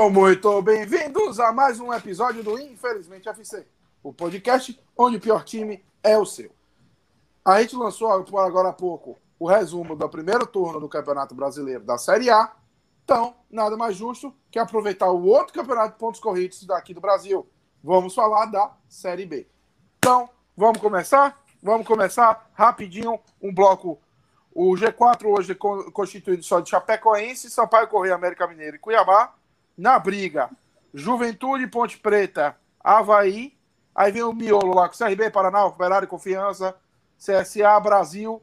Sejam muito bem-vindos a mais um episódio do Infelizmente FC, o podcast onde o pior time é o seu. A gente lançou agora há pouco o resumo do primeiro turno do Campeonato Brasileiro da Série A. Então, nada mais justo que aproveitar o outro campeonato de pontos corridos daqui do Brasil. Vamos falar da Série B. Então, vamos começar? Vamos começar rapidinho um bloco. O G4 hoje é constituído só de Chapecoense, Sampaio Correia, América Mineiro e Cuiabá na briga, Juventude, Ponte Preta, Havaí. Aí vem o miolo lá com CRB, Paraná, Operário, Confiança, CSA, Brasil.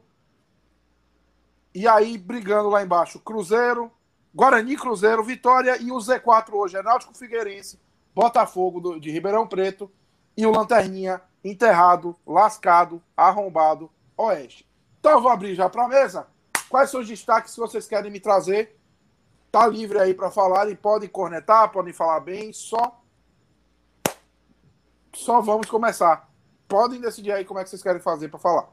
E aí, brigando lá embaixo, Cruzeiro, Guarani, Cruzeiro, Vitória e o Z4 hoje é Náutico Figueirense, Botafogo do, de Ribeirão Preto e o Lanterninha enterrado, lascado, arrombado, Oeste. Então eu vou abrir já para a mesa. Quais são os destaques que vocês querem me trazer Tá livre aí para falar e podem cornetar, podem falar bem, só só vamos começar. Podem decidir aí como é que vocês querem fazer para falar.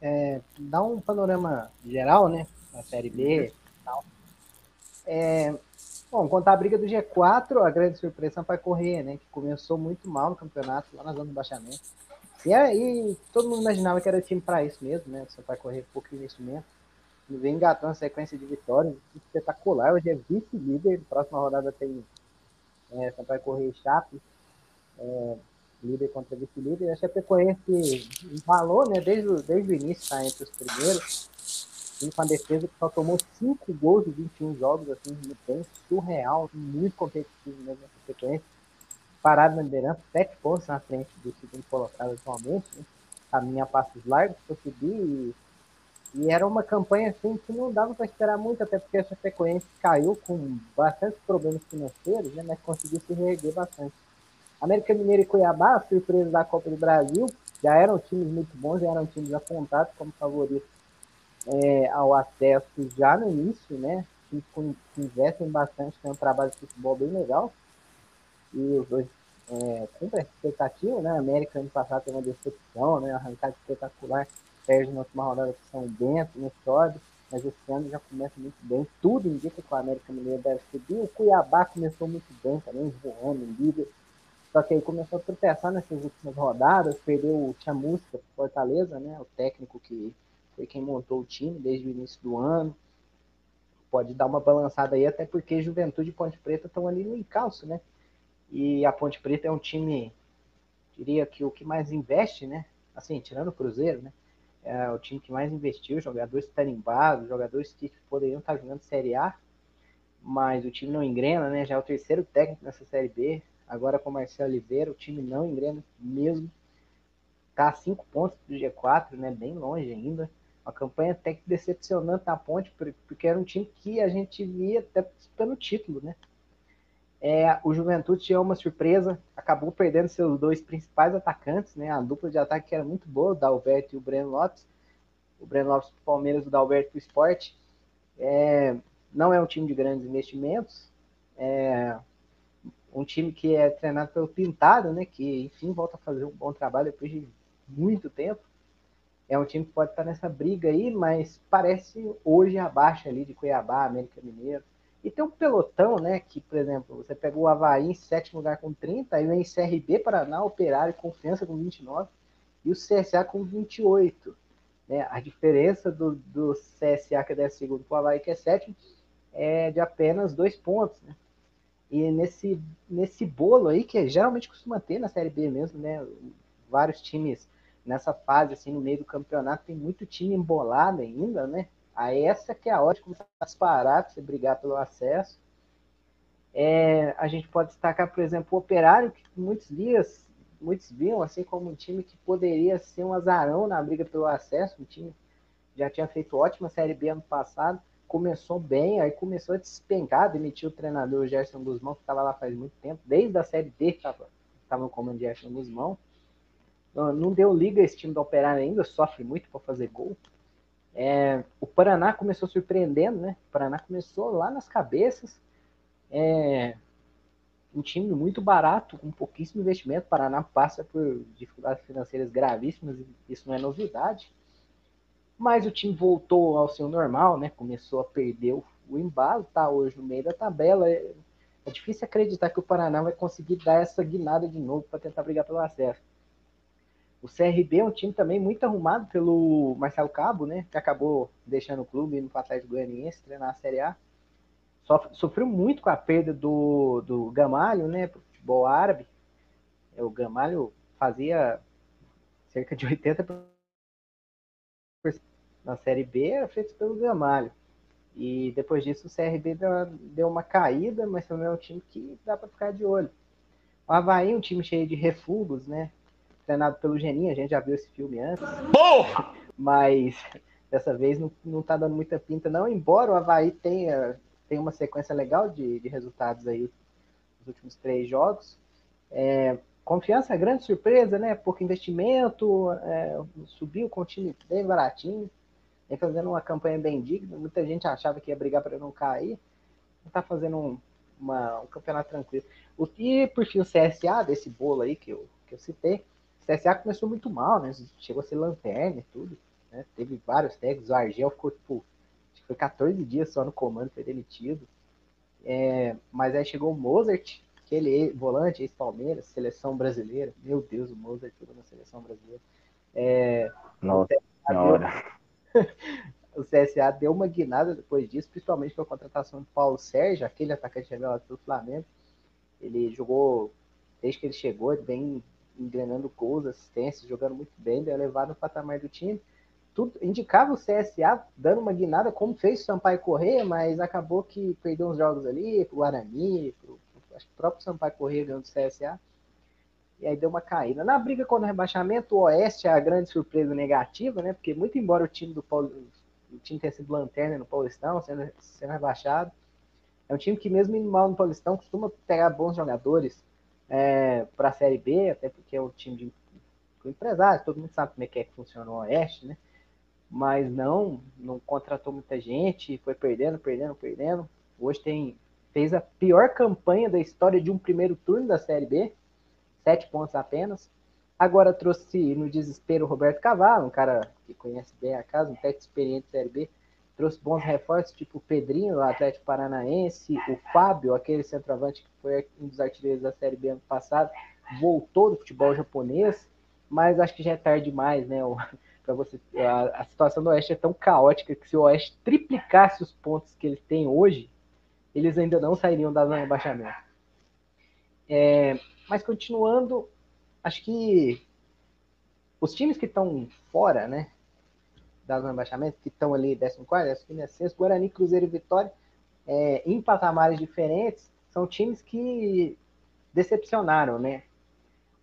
É, dá um panorama geral, né? A série B e tal. É, bom, contar a briga do G4, a grande surpresa vai correr, né? Que começou muito mal no campeonato, lá na zona do baixamento. E aí, todo mundo imaginava que era time para isso mesmo, né? Só vai correr pouco investimento vem engatando sequência de vitórias espetacular. Hoje é vice-líder. Próxima rodada tem é, Sampaio Correia e Chape. É, líder contra vice-líder. A Chapecoense embalou, né? Desde, desde o início, tá entre os primeiros. E com a defesa que só tomou 5 gols em 21 jogos, assim, bem surreal, muito competitivo mesmo a Chapecoense. Parado na liderança, 7 pontos na frente do segundo colocado atualmente. Né? Caminha a passos largos para subir e e era uma campanha assim que não dava para esperar muito, até porque a Chapecoense caiu com bastante problemas financeiros, né, mas conseguiu se reerguer bastante. América Mineira e Cuiabá, surpresa da Copa do Brasil, já eram times muito bons, já eram times apontados como favoritos é, ao acesso já no início, né? Times que investem bastante, tem um trabalho de futebol bem legal. E os dois é, cumprem essa expectativa, né? A América ano passado teve uma decepção, né? Arrancada espetacular perde na última rodada com São Bento, no sobe, mas esse ano já começa muito bem. Tudo indica que o América Mineiro deve subir. O Cuiabá começou muito bem também, voando, líder. Só que aí começou a tropeçar nessas últimas rodadas, perdeu o Chamusca Fortaleza, né? O técnico que foi quem montou o time desde o início do ano. Pode dar uma balançada aí, até porque Juventude e Ponte Preta estão ali no encalço, né? E a Ponte Preta é um time, diria que o que mais investe, né? Assim, tirando o Cruzeiro, né? É o time que mais investiu, jogadores tarimbados, jogadores que poderiam estar jogando Série A, mas o time não engrena, né? Já é o terceiro técnico nessa Série B, agora com o Marcelo Oliveira, o time não engrena mesmo. Tá a cinco pontos do G4, né? Bem longe ainda. Uma campanha até que decepcionante na ponte, porque era um time que a gente via até disputando título, né? É, o Juventude tinha uma surpresa, acabou perdendo seus dois principais atacantes, né? A dupla de ataque que era muito boa, o Dalberto e o Breno Lopes. O Breno Lopes para o Palmeiras, o Dalberto para o Esporte. É, não é um time de grandes investimentos, é um time que é treinado pelo Pintado, né? Que enfim volta a fazer um bom trabalho depois de muito tempo. É um time que pode estar nessa briga aí, mas parece hoje abaixo ali de Cuiabá, América Mineiro. E tem um pelotão, né? Que, por exemplo, você pegou o Havaí em sétimo lugar com 30, aí vem CRB, Paraná, Operário, Confiança com 29 e o CSA com 28. Né? A diferença do, do CSA, que é 10 segundo, para o Havaí, que é sétimo, é de apenas dois pontos. Né? E nesse, nesse bolo aí, que geralmente costuma ter na Série B mesmo, né? Vários times nessa fase, assim, no meio do campeonato, tem muito time embolado ainda, né? A essa que é a hora de começar a disparar, para você brigar pelo acesso. É, a gente pode destacar, por exemplo, o Operário, que muitos dias, muitos viam assim como um time que poderia ser um azarão na briga pelo acesso, um time já tinha feito ótima Série B ano passado, começou bem, aí começou a despencar, demitiu o treinador Gerson Guzmão, que estava lá faz muito tempo, desde a Série D estava no comando de Gerson Guzmão. Não, não deu liga esse time do Operário ainda, sofre muito para fazer gol. É, o Paraná começou surpreendendo, né? O Paraná começou lá nas cabeças. É, um time muito barato, com pouquíssimo investimento. O Paraná passa por dificuldades financeiras gravíssimas, isso não é novidade. Mas o time voltou ao seu normal, né? Começou a perder o, embalo, tá hoje no meio da tabela. é difícil acreditar que o Paraná vai conseguir dar essa guinada de novo para tentar brigar pelo acesso. O CRB é um time também muito arrumado pelo Marcelo Cabo, né? Que acabou deixando o clube indo para Atlético Goianiense treinar a Série A. Sofreu muito com a perda do, do Gamalho, né? Para o futebol árabe. O Gamalho fazia cerca de 80% na Série B, era feito pelo Gamalho. E depois disso o CRB deu uma caída, mas também é um time que dá para ficar de olho. O Havaí é um time cheio de refugos, né? Treinado pelo Geninho, a gente já viu esse filme antes. Porra! Mas dessa vez não, não tá dando muita pinta, não. Embora o Havaí tenha, tenha uma sequência legal de, de resultados aí nos últimos três jogos. É, confiança, grande surpresa, né? Pouco investimento, é, subiu com o time bem baratinho vem fazendo uma campanha bem digna. Muita gente achava que ia brigar para não cair. Está fazendo um, uma, um campeonato tranquilo. O, e por fim o CSA, desse bolo aí que eu, que eu citei, o CSA começou muito mal, né? Chegou a ser lanterna e tudo. Né? Teve vários técnicos. O Argel ficou, tipo, acho que foi 14 dias só no comando, foi demitido. É, mas aí chegou o Mozart, aquele volante, ex-Palmeiras, seleção brasileira. Meu Deus, o Mozart jogou na seleção brasileira. É, Nossa senhora. o CSA deu uma guinada depois disso, principalmente com a contratação do Paulo Sérgio, aquele atacante revelado pelo Flamengo. Ele jogou, desde que ele chegou, ele vem engrenando gols, assistências, jogando muito bem, deu elevado no patamar do time. Tudo indicava o CSA dando uma guinada, como fez o Sampaio Correia, mas acabou que perdeu uns jogos ali, pro Guarani, pro, acho que o próprio Sampaio Correia ganhou do CSA e aí deu uma caída. Na briga contra o rebaixamento, o Oeste é a grande surpresa negativa, né? Porque muito embora o time do Paulo, o time tenha sido lanterna no Paulistão, sendo, sendo rebaixado, é um time que mesmo indo mal no Paulistão costuma pegar bons jogadores é, para a Série B, até porque é um time de empresário, todo mundo sabe como é que, é que funciona o Oeste, né? Mas não, não contratou muita gente, foi perdendo, perdendo, perdendo. Hoje tem fez a pior campanha da história de um primeiro turno da Série B sete pontos apenas. Agora trouxe no desespero o Roberto Cavalo, um cara que conhece bem a casa, um técnico experiente da Série B. Trouxe bons reforços, tipo o Pedrinho, do Atlético Paranaense, o Fábio, aquele centroavante que foi um dos artilheiros da Série B ano passado, voltou do futebol japonês, mas acho que já é tarde demais, né? Para você, a, a, situação do Oeste é tão caótica que se o Oeste triplicasse os pontos que ele tem hoje, eles ainda não sairiam da zona de rebaixamento. É, mas continuando, acho que os times que estão fora, né, da zona de rebaixamento, que estão ali 14, 15, 16, Guarani, Cruzeiro e Vitória, é, em patamares diferentes, são times que decepcionaram, né?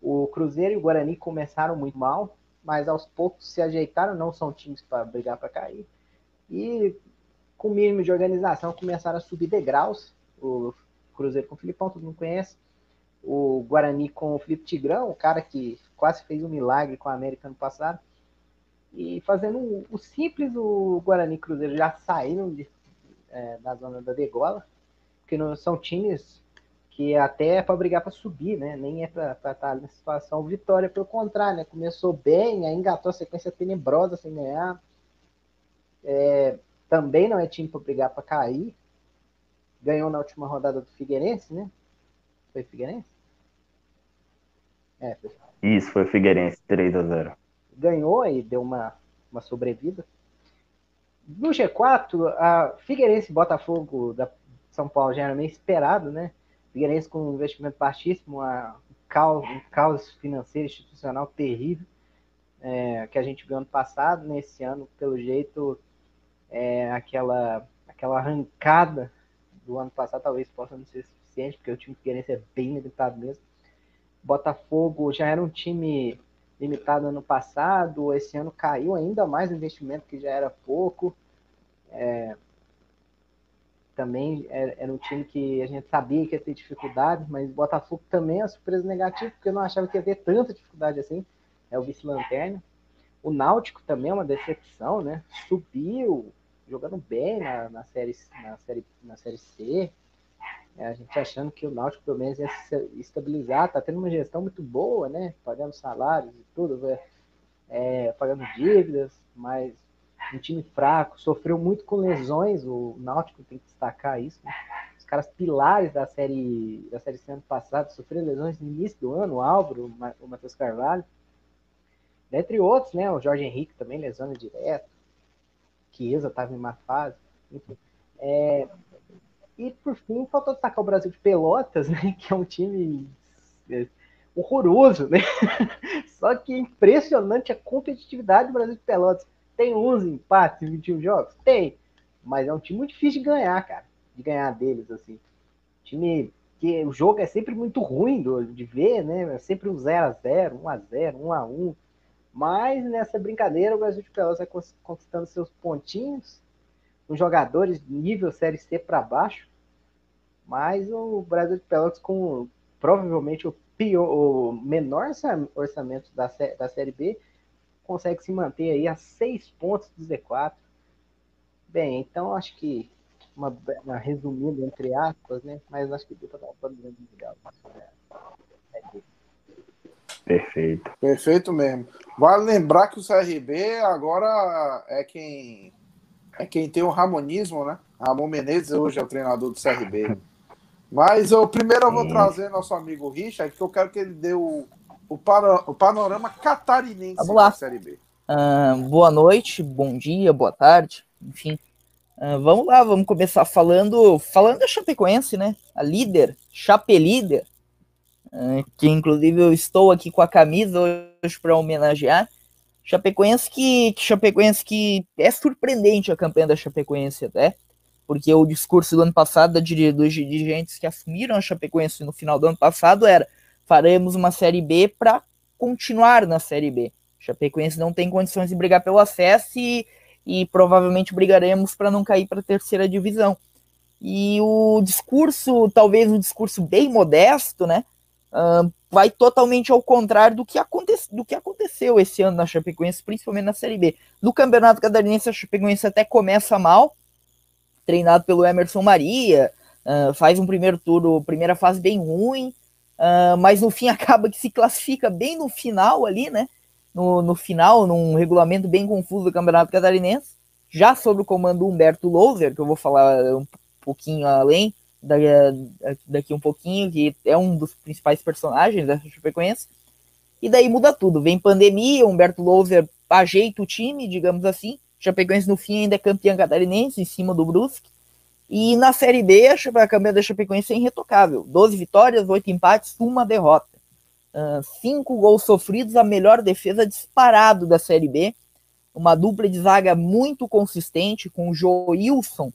O Cruzeiro e o Guarani começaram muito mal, mas aos poucos se ajeitaram, não são times para brigar para cair. E com o mínimo de organização começaram a subir degraus. O Cruzeiro com o Filipão, todo mundo conhece o Guarani com o Felipe Tigrão, o cara que quase fez um milagre com a América no passado. E fazendo o simples, o Guarani Cruzeiro já saíram de, é, da zona da degola, porque não são times que até é para brigar para subir, né? Nem é para estar tá nessa situação. Vitória, pelo contrário, né? Começou bem, aí engatou a sequência tenebrosa sem ganhar. É, também não é time para brigar para cair. Ganhou na última rodada do Figueirense, né? Foi Figueirense? É, foi. Isso, foi Figueirense, 3 a 0 Ganhou e deu uma, uma sobrevida. No G4, a Figueirense Botafogo da São Paulo já era meio esperado, né? Figueirense com um investimento baixíssimo, uma, um, caos, um caos financeiro institucional terrível é, que a gente viu ano passado. Nesse ano, pelo jeito, é, aquela, aquela arrancada do ano passado talvez possa não ser suficiente, porque o time Figueirense é bem limitado mesmo. Botafogo já era um time limitado ano passado, esse ano caiu ainda mais o investimento, que já era pouco. É, também era, um time que a gente sabia que ia ter dificuldade, mas Botafogo também é surpresa negativa, porque eu não achava que ia ter tanta dificuldade assim. É o vice-lanterna. O Náutico também é uma decepção, né? Subiu, jogando bem na, na, série, na, série, na série C. É, a gente achando que o Náutico pelo menos ia se estabilizar, tá tendo uma gestão muito boa, né? Pagando salários e tudo, é, é, pagando dívidas, mas um time fraco, sofreu muito com lesões, o Náutico tem que destacar isso, né? caras pilares da série da série ano passado sofreram lesões no início do ano, o Álvaro, o Matheus Carvalho, entre outros, né? O Jorge Henrique também lesão direto, Chiesa estava em má fase, enfim. É, e por fim, faltou destacar o Brasil de Pelotas, né? Que é um time é, horroroso, né? Só que é impressionante a competitividade do Brasil de Pelotas. Tem 11 empates em 21 jogos? Tem. Mas é um time muito difícil de ganhar, cara. De ganhar deles, assim. Time que o jogo é sempre muito ruim de ver, né? É sempre um 0x0, 1x0, 1x1. Mas nessa brincadeira, o Brasil de Pelotas vai conquistando seus pontinhos. Os jogadores nível Série C para baixo. Mas o Brasil de Pelotas, com provavelmente o, pior, o menor orçamento da, da Série B, consegue se manter aí a seis pontos do Z4. Bem, então acho que uma, uma resumida entre aspas, né? Mas acho que deu para dar um panorama legal. Perfeito. Perfeito mesmo. Vale lembrar que o CRB agora é quem é quem tem o Ramonismo, né? Ramon Menezes hoje é o treinador do CRB. Mas eu primeiro eu vou Sim. trazer nosso amigo Richard, que eu quero que ele dê o, o, para, o panorama catarinense Vamos lá. da Série B. Uh, boa noite, bom dia, boa tarde, enfim. Uh, vamos lá, vamos começar falando falando da Chapecoense, né? A líder, Chape líder, uh, que inclusive eu estou aqui com a camisa hoje para homenagear. Chapecoense que, que Chapecoense que é surpreendente a campanha da Chapecoense até, porque o discurso do ano passado dos dirigentes que assumiram a Chapecoense no final do ano passado era faremos uma Série B para continuar na Série B. Chapecoense não tem condições de brigar pelo acesso e, e provavelmente brigaremos para não cair para a terceira divisão. E o discurso, talvez um discurso bem modesto, né? Uh, vai totalmente ao contrário do que, aconte do que aconteceu esse ano na Chapecoense, principalmente na Série B. No Campeonato Catarinense, a Chapecoense até começa mal, treinado pelo Emerson Maria, uh, faz um primeiro turno, primeira fase bem ruim, uh, mas no fim acaba que se classifica bem no final ali, né? No, no final, num regulamento bem confuso do Campeonato Catarinense, já sob o comando do Humberto Louser, que eu vou falar um pouquinho além, daqui, um pouquinho, que é um dos principais personagens dessa Chapecoense, e daí muda tudo, vem pandemia, Humberto Louser ajeita o time, digamos assim, Chapecoense no fim ainda é campeã catarinense em cima do Brusque. E na Série B, a campeã da Chapecoense é irretocável. 12 vitórias, 8 empates, uma derrota. Uh, cinco gols sofridos, a melhor defesa disparado da Série B. Uma dupla de zaga muito consistente com o Joilson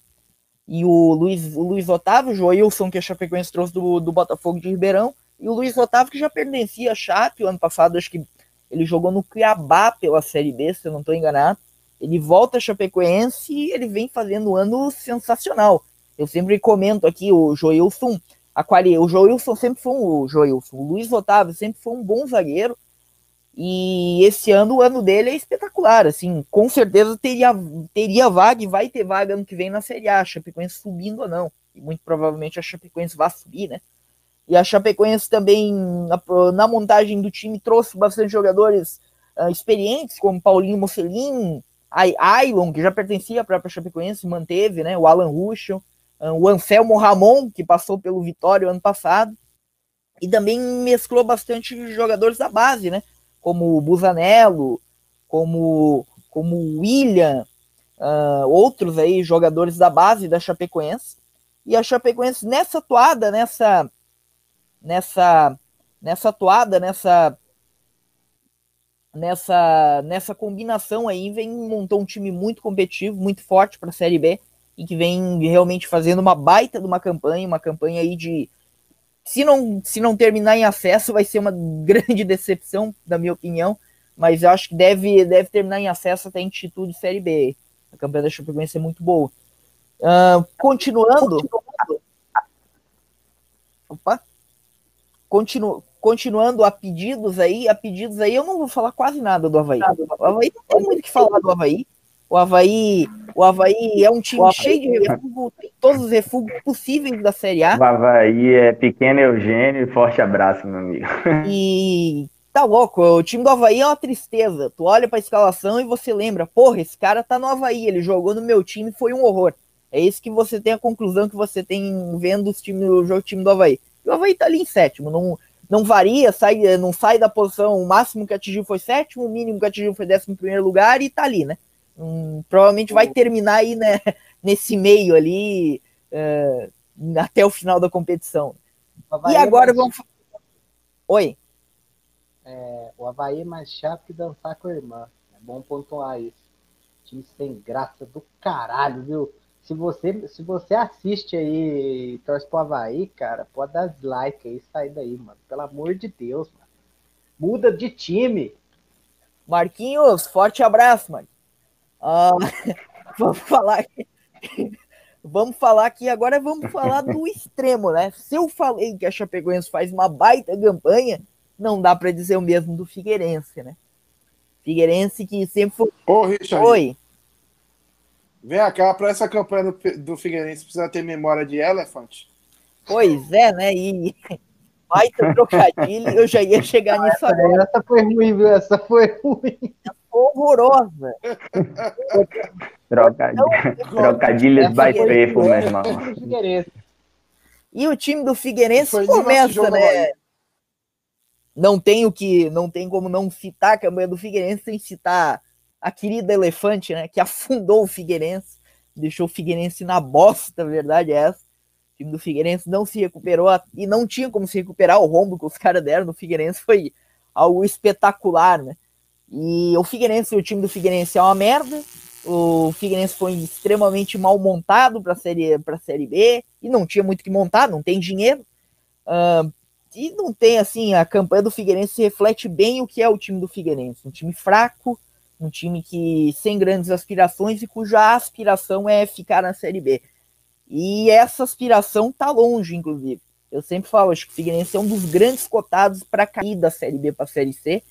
e o Luiz, o Luiz Otávio. O Joilson, que a Chapecoense trouxe do, do Botafogo de Ribeirão. E o Luiz Otávio, que já pertencia a Chape o ano passado. Acho que ele jogou no Cuiabá pela Série B, se eu não estou enganado. Ele volta a Chapecoense e ele vem fazendo um ano sensacional. Eu sempre comento aqui o Joilson, a quali, o Joilson sempre foi um, o Joilson, o Luiz Otávio sempre foi um bom zagueiro. E esse ano, o ano dele é espetacular, assim, com certeza teria, teria vaga e vai ter vaga ano que vem na Série A, a Chapecoense subindo ou não. E muito provavelmente a Chapecoense vai subir, né? E a Chapecoense também, na, montagem do time, trouxe bastante jogadores uh, experientes, como Paulinho Mocelin, Ailon, que já pertencia à própria Chapecoense, manteve, né? O Alan Ruschel, ah, o Anselmo Ramon, que passou pelo Vitória ano passado, e também mesclou bastante jogadores da base, né? Como o Busanello, como, como o William, uh, outros aí jogadores da base da Chapecoense. E a Chapecoense nessa toada, nessa nessa nessa toada, nessa nessa, nessa combinação aí, vem montou um time muito competitivo, muito forte para a Série B e que vem realmente fazendo uma baita de uma campanha, uma campanha aí de se não se não terminar em acesso vai ser uma grande decepção, na minha opinião, mas eu acho que deve deve terminar em acesso até em título de Série B. A campanha da Chapecoense é muito boa. Uh, continuando, continuando. Opa. Continu, continuando a pedidos aí, a pedidos aí, eu não vou falar quase nada do Havaí. O Havaí não tem muito o que falar do Havaí. O Havaí, o Havaí é um time Havaí, cheio de refúgio, tem todos os refúgios possíveis da Série A. O Havaí é pequeno Eugênio e forte abraço, meu amigo. E tá louco, o time do Havaí é uma tristeza. Tu olha pra escalação e você lembra, porra, esse cara tá no Havaí, ele jogou no meu time, foi um horror. É isso que você tem a conclusão que você tem vendo os times, o jogo time do Havaí. E o Havaí tá ali em sétimo, não, não varia, sai, não sai da posição, o máximo que atingiu foi sétimo, o mínimo que atingiu foi décimo primeiro lugar e tá ali, né? Hum, provavelmente vai terminar aí né, nesse meio ali uh, até o final da competição. E agora vamos. Oi. É, o Havaí é mais chato que dançar com a irmã. É bom pontuar isso. Time sem graça do caralho, viu? Se você, se você assiste aí e torce pro Havaí, cara, pode dar like aí sair daí, mano. Pelo amor de Deus, mano. Muda de time. Marquinhos, forte abraço, mano. Uh, vamos falar aqui. Vamos falar aqui agora, vamos falar do extremo, né? Se eu falei que a Chapecoense faz uma baita campanha, não dá para dizer o mesmo do Figueirense, né? Figueirense que sempre foi. Ô, Richard. Oi. Vem cá, para essa campanha do, do Figueirense precisa ter memória de elefante. Pois é, né? E baita trocadilho, eu já ia chegar ah, nisso agora. Essa foi ruim, viu? Essa foi ruim. Foi horrorosa. Trocadilho, então, trocadilhos by meu irmão. E o time do Figueirense começa, né? Não tem o que, não tem como não citar a campanha do Figueirense sem citar a querida Elefante, né? Que afundou o Figueirense, deixou o Figueirense na bosta, a verdade é essa. O time do Figueirense não se recuperou e não tinha como se recuperar o rombo que os caras deram no Figueirense foi algo espetacular, né? E o Figueirense, o time do Figueirense é uma merda. O Figueirense foi extremamente mal montado para a série para série B e não tinha muito que montar, não tem dinheiro. Uh, e não tem assim, a campanha do Figueirense reflete bem o que é o time do Figueirense, um time fraco, um time que sem grandes aspirações e cuja aspiração é ficar na série B. E essa aspiração tá longe, inclusive. Eu sempre falo, acho que o Figueirense é um dos grandes cotados para cair da série B para a série C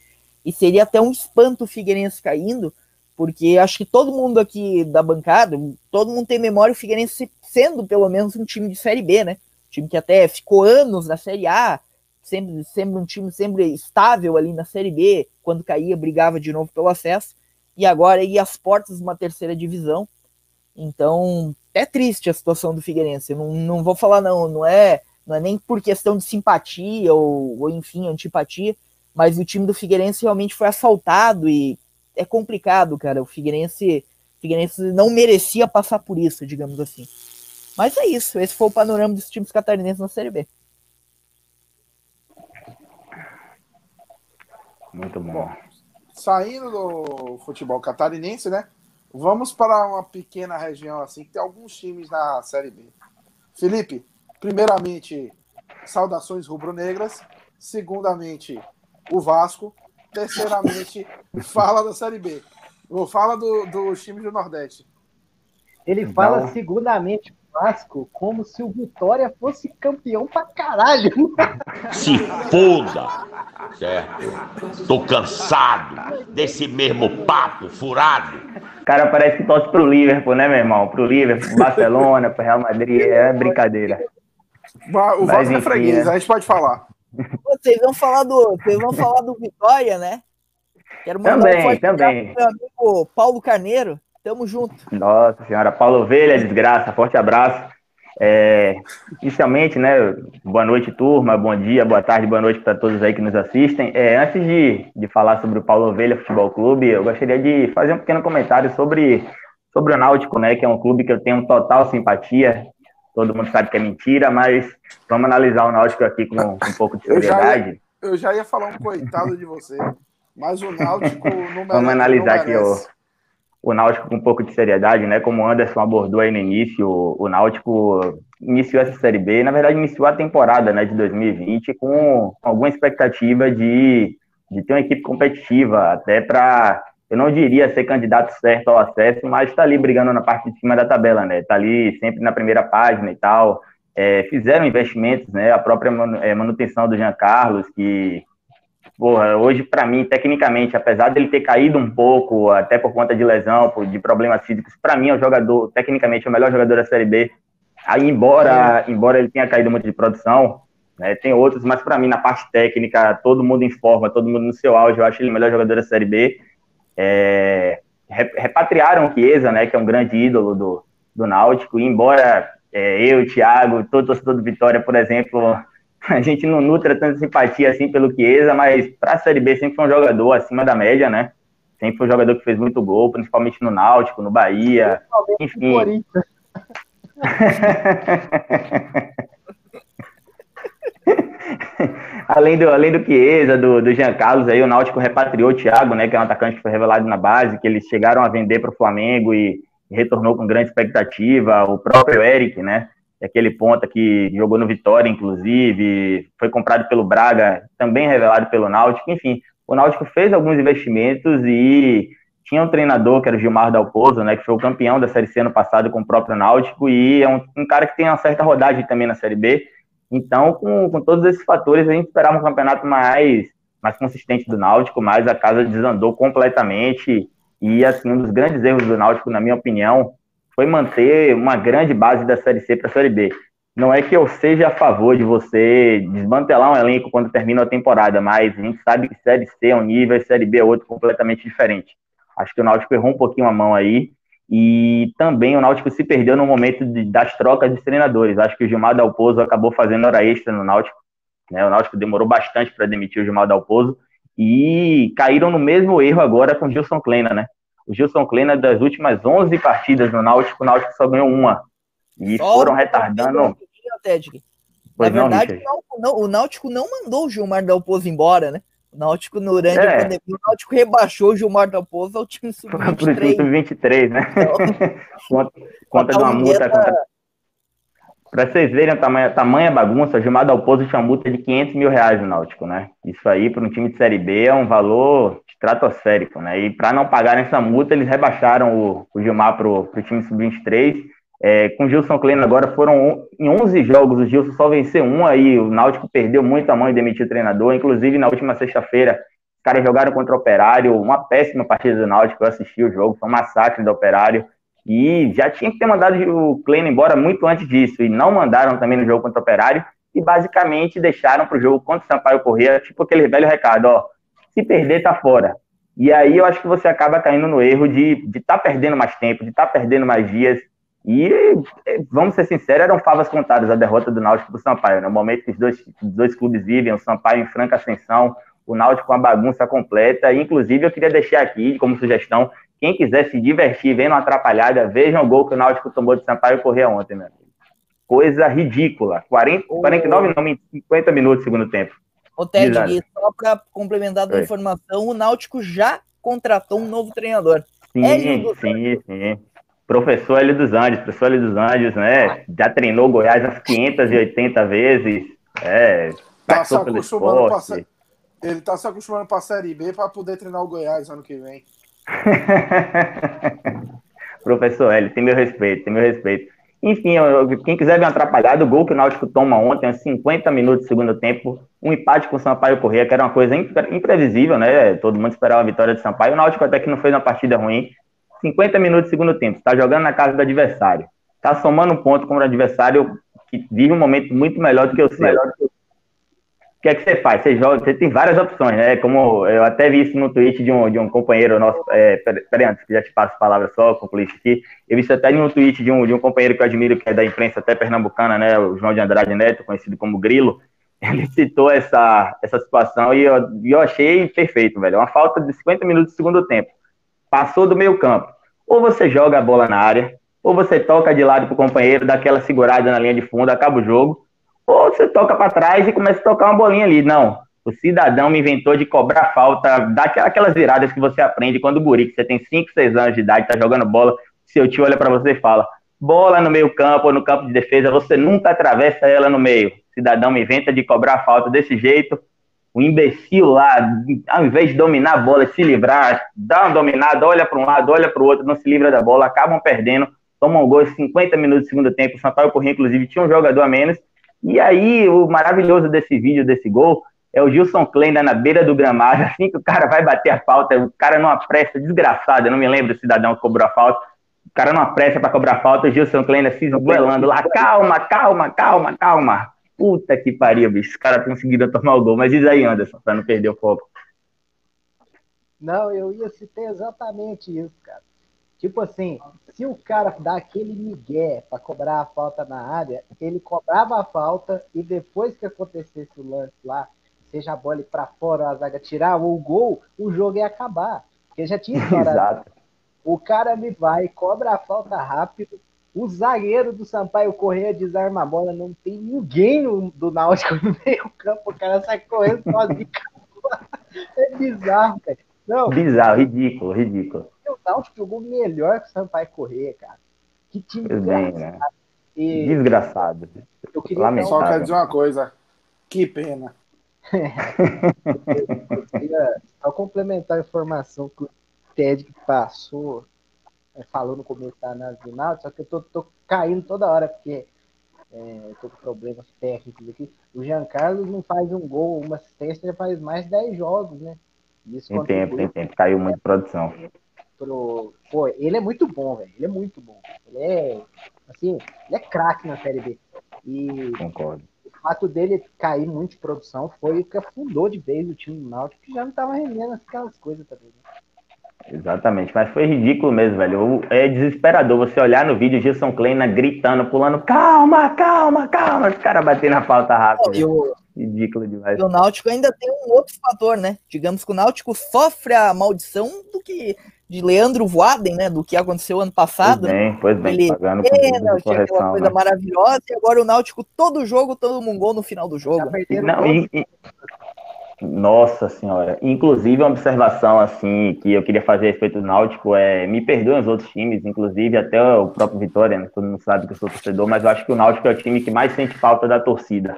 e seria até um espanto o Figueirense caindo, porque acho que todo mundo aqui da bancada, todo mundo tem memória o Figueirense sendo pelo menos um time de Série B, né? Um time que até ficou anos na Série A, sempre, sempre um time sempre estável ali na Série B, quando caía brigava de novo pelo acesso, e agora ia às portas de uma terceira divisão. Então, é triste a situação do Figueirense. Não, não vou falar não, não é, não é nem por questão de simpatia ou, ou enfim, antipatia, mas o time do Figueirense realmente foi assaltado e é complicado, cara. O Figueirense, Figueirense não merecia passar por isso, digamos assim. Mas é isso, esse foi o panorama dos times catarinenses na Série B. Muito bom. bom. Saindo do futebol catarinense, né? Vamos para uma pequena região assim, que tem alguns times na Série B. Felipe, primeiramente, saudações rubro-negras. Segundamente, o Vasco. Terceiramente, fala da Série B. Ou fala do, dos times do Nordeste. Ele então... fala segundamente Vasco como se o Vitória fosse campeão pra caralho. Se foda! Certo? Tô cansado desse mesmo papo furado. O cara parece que torce pro Liverpool, né, meu irmão? Pro Liverpool, Barcelona, pro Real Madrid, é brincadeira. O Vasco é freguês, né? a gente pode falar. Vocês vão falar do, vocês vão falar do Vitória, né? Quero mandar também, um também. Meu amigo Paulo Carneiro. Tamo junto. Nossa senhora, Paulo Ovelha, desgraça, forte abraço. É, inicialmente, né, boa noite, turma, bom dia, boa tarde, boa noite para todos aí que nos assistem. É, antes de, de falar sobre o Paulo Ovelha Futebol Clube, eu gostaria de fazer um pequeno comentário sobre, sobre o Náutico, né, que é um clube que eu tenho total simpatia, todo mundo sabe que é mentira, mas vamos analisar o Náutico aqui com, com um pouco de seriedade. Eu já, ia, eu já ia falar um coitado de você, mas o Náutico não merece. Vamos analisar aqui o, o Náutico com um pouco de seriedade, né? Como o Anderson abordou aí no início, o, o Náutico iniciou essa Série B, na verdade iniciou a temporada né, de 2020 com alguma expectativa de, de ter uma equipe competitiva, até para eu não diria ser candidato certo ao acesso, mas está ali brigando na parte de cima da tabela, né? Está ali sempre na primeira página e tal. É, fizeram investimentos, né? A própria é, manutenção do Jean Carlos, que, porra, hoje para mim, tecnicamente, apesar dele ter caído um pouco, até por conta de lesão, de problemas físicos, para mim é o jogador, tecnicamente, é o melhor jogador da Série B. Aí, embora, é. embora ele tenha caído muito de produção, né, tem outros, mas para mim, na parte técnica, todo mundo em forma, todo mundo no seu auge, eu acho ele o melhor jogador da Série B. É, repatriaram o Chiesa, né, que é um grande ídolo do, do Náutico, e embora é, eu, Thiago, todo torcedor do Vitória, por exemplo, a gente não nutra tanta simpatia assim pelo Chiesa, mas para a Série B sempre foi um jogador acima da média, né? Sempre foi um jogador que fez muito gol, principalmente no Náutico, no Bahia, enfim. além do, além do Chiesa, do, do Jean Carlos, aí o Náutico repatriou o Thiago, né, que é um atacante que foi revelado na base, que eles chegaram a vender para o Flamengo e, retornou com grande expectativa. O próprio Eric, né, é aquele ponta que jogou no Vitória, inclusive, foi comprado pelo Braga, também revelado pelo Náutico. Enfim, o Náutico fez alguns investimentos e tinha um treinador que era o Gilmar Dalpozo, né, que foi o campeão da Série C ano passado com o próprio Náutico e é um, um cara que tem uma certa rodagem também na Série B então, com, com todos esses fatores, a gente esperava um campeonato mais, mais consistente do Náutico, mas a casa desandou completamente. E, assim, um dos grandes erros do Náutico, na minha opinião, foi manter uma grande base da Série C para a Série B. Não é que eu seja a favor de você desmantelar um elenco quando termina a temporada, mas a gente sabe que Série C é um nível e Série B é outro completamente diferente. Acho que o Náutico errou um pouquinho a mão aí e também o Náutico se perdeu no momento de, das trocas de treinadores. Acho que o Gilmar Dalpozo acabou fazendo hora extra no Náutico. Né? O Náutico demorou bastante para demitir o Gilmar Dalpozo. E caíram no mesmo erro agora com o Gilson Kleina, né? O Gilson Kleina, das últimas 11 partidas no Náutico, o Náutico só ganhou uma. E só foram retardando. Na verdade, não, o Náutico não mandou o Gilmar Dalpozo embora, né? O Náutico, durante é. a pandemia, o Náutico rebaixou o Gilmar da Pouso ao time sub-23. sub-23, né? Então, conta, conta de uma multa. Conta... Para vocês verem a tamanha, tamanha bagunça, o Gilmar Dalpozo tinha uma multa de 500 mil reais no Náutico, né? Isso aí, para um time de Série B, é um valor estratosférico, né? E para não pagar essa multa, eles rebaixaram o, o Gilmar para o time sub-23 é, com o Gilson Kleina agora foram em 11 jogos, o Gilson só venceu um aí, o Náutico perdeu muito a mão e demitiu o treinador, inclusive na última sexta-feira, os caras jogaram contra o Operário, uma péssima partida do Náutico, eu assisti o jogo, foi um massacre do Operário, e já tinha que ter mandado o Kleina embora muito antes disso, e não mandaram também no jogo contra o Operário, e basicamente deixaram para o jogo contra o Sampaio Corrêa, tipo aquele velho recado, ó, se perder tá fora. E aí eu acho que você acaba caindo no erro de estar de tá perdendo mais tempo, de estar tá perdendo mais dias, e, vamos ser sinceros, eram favas contadas a derrota do Náutico para o Sampaio. No né? momento que os dois, dois clubes vivem, o Sampaio em franca ascensão, o Náutico com a bagunça completa. Inclusive, eu queria deixar aqui como sugestão: quem quiser se divertir vendo uma atrapalhada, vejam o gol que o Náutico tomou de Sampaio correr ontem, meu amigo. Coisa ridícula. 40, 49, não, 50 minutos segundo tempo. Ô, Ted, só para complementar a informação, o Náutico já contratou um novo treinador. Sim, sim, sim. Professor L dos Andes, professor L dos Andes, né? Já treinou Goiás umas 580 vezes. É, tá se acostumando pra, Ele tá se acostumando para a Série B para poder treinar o Goiás ano que vem. professor L, tem meu respeito, tem meu respeito. Enfim, quem quiser ver uma atrapalhada, o gol que o Náutico toma ontem, uns 50 minutos do segundo tempo, um empate com o Sampaio Corrêa, que era uma coisa imprevisível, né? Todo mundo esperava a vitória de Sampaio. O Náutico até que não fez uma partida ruim, 50 minutos do segundo tempo, está jogando na casa do adversário, está somando um ponto contra o adversário que vive um momento muito melhor do que o seu. O que é que você faz? Você joga, você tem várias opções, né? Como eu até vi isso no tweet de um, de um companheiro nosso. É, peraí, antes que já te passo a palavra só, concluir isso aqui. Eu vi isso até no tweet de um, de um companheiro que eu admiro, que é da imprensa até pernambucana, né? O João de Andrade Neto, conhecido como Grilo. Ele citou essa, essa situação e eu, eu achei perfeito, velho. Uma falta de 50 minutos do segundo tempo passou do meio campo. Ou você joga a bola na área, ou você toca de lado pro companheiro, dá aquela segurada na linha de fundo, acaba o jogo, ou você toca para trás e começa a tocar uma bolinha ali. Não. O cidadão me inventou de cobrar falta, dar aquelas viradas que você aprende quando o guri, que você tem 5, 6 anos de idade, tá jogando bola, seu tio olha para você e fala: bola no meio campo ou no campo de defesa, você nunca atravessa ela no meio. O cidadão me inventa de cobrar falta desse jeito, o imbecil lá, ao invés de dominar a bola, se livrar, dá uma dominada, olha para um lado, olha para o outro, não se livra da bola, acabam perdendo, tomam um gol em 50 minutos do segundo tempo. O Sampaio Corrêa, inclusive, tinha um jogador a menos. E aí, o maravilhoso desse vídeo, desse gol, é o Gilson Kleina na beira do gramado, assim que o cara vai bater a falta, o cara numa pressa eu não me lembro do cidadão que cobrou a falta, o cara numa pressa para cobrar a falta, o Gilson Kleina se esgoelando lá, calma, calma, calma, calma. Puta que pariu, bicho. Os caras conseguiram tomar o gol. Mas diz aí, Anderson, para não perder o foco. Não, eu ia citar exatamente isso, cara. Tipo assim, se o cara dá aquele migué para cobrar a falta na área, ele cobrava a falta e depois que acontecesse o lance lá, seja a bola para fora, a zaga tirar ou o gol, o jogo ia acabar. Porque já tinha estourado. O cara me vai, cobra a falta rápido, o zagueiro do Sampaio Correia desarma a bola, não tem ninguém no, do Náutico no meio campo, o cara sai correndo sozinho. É bizarro, cara. Não, Bizarro, ridículo, ridículo. o Náutico jogou melhor que o Sampaio Correia, cara. Que time bem, desgraçado. né? E Desgraçado. eu queria Lamentável. Só quero dizer uma coisa. Que pena. Eu queria só complementar a informação que o Ted passou, falou no começo da análise do Náutico, só que eu tô, tô caindo toda hora, porque é, tô com problemas técnicos aqui. O Jean Carlos não faz um gol, uma assistência, já faz mais de 10 jogos, né? Isso Tem tempo, tem tempo. Caiu muito produção. pro. Pô, ele é muito bom, velho. Ele é muito bom. Ele é. Assim, ele é craque na Série B. E Concordo. o fato dele cair muito de produção foi o que afundou de vez o time do Náutico, que já não tava rendendo aquelas coisas também. Né? Exatamente, mas foi ridículo mesmo, velho. É desesperador você olhar no vídeo o Gilson Kleina gritando, pulando, calma, calma, calma, os caras batendo a falta rápida. E o, Ridículo demais. e o Náutico ainda tem um outro fator, né? Digamos que o Náutico sofre a maldição do que de Leandro Voaden, né? Do que aconteceu ano Pois passado. né? bem, pois bem, Ele pagando tudo de aquela correção. coisa Né? maravilhosa, e agora o Náutico, todo jogo, todo um gol no final do jogo. Não, e- e- Nossa senhora. Inclusive, uma observação assim que eu queria fazer a respeito do Náutico é, me perdoem os outros times, inclusive até o próprio Vitória, né? todo mundo sabe que eu sou torcedor, mas eu acho que o Náutico é o time que mais sente falta da torcida.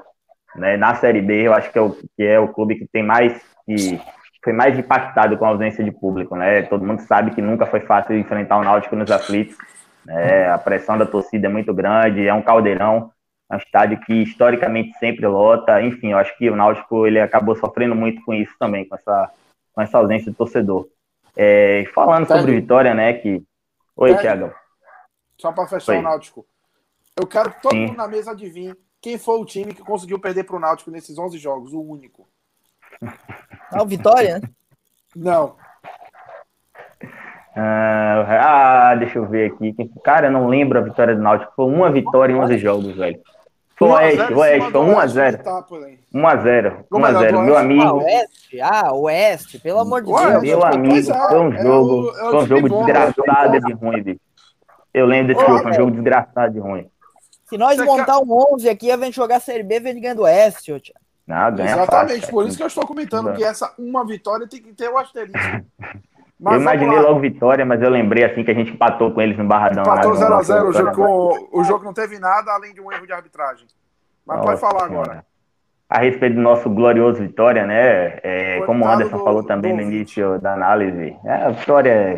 Né? Na Série B, eu acho que é o, que é o clube que tem mais que foi mais impactado com a ausência de público, né? Todo mundo sabe que nunca foi fácil enfrentar o Náutico nos aflitos. né? A pressão da torcida é muito grande, é um caldeirão. É um estádio que historicamente sempre lota. Enfim, eu acho que o Náutico ele acabou sofrendo muito com isso também, com essa, com essa ausência de torcedor. É, falando sobre. Vitória, né? Que... Oi, Thiago. Thiago. Só para fechar Oi. o Náutico. Eu quero que todo Sim. mundo na mesa adivinhe quem foi o time que conseguiu perder pro Náutico nesses 11 jogos, o único. Ah, o Vitória? Não. Ah, ah, deixa eu ver aqui. Cara, eu não lembro a vitória do Náutico. Foi uma vitória em 11 jogos, velho. Foi o 1 a 0 Oeste, Oeste, cima foi do 1 a Oeste 0 de Itápolis. 1 a 0 1 Como a é, 0 do Meu Oeste? amigo, Ah, Oeste, ah, Oeste, pelo amor de Deus. meu Pois amigo, é, foi um é jogo, o- é o foi um jogo bom, desgraçado de ruim, bicho. Eu lembro desse Ô, jogo, foi um jogo desgraçado de ruim. Se nós Você montar um 11 aqui, a gente jogar Série B, vem ganhando o Oeste, ô, ganha Exatamente, fácil, por é. isso que eu estou comentando Exato. que essa uma vitória tem que ter o asterisco. Eu vamos imaginei logo vitória, mas eu lembrei assim que a gente empatou com eles no Barradão. Empatou no 0x0, o, jogo, o jogo não teve nada além de um erro de arbitragem. Mas pode Nossa falar Senhora. agora. A respeito do nosso glorioso Vitória, né? é, como o Anderson do- falou também do no início da análise, é, a Vitória é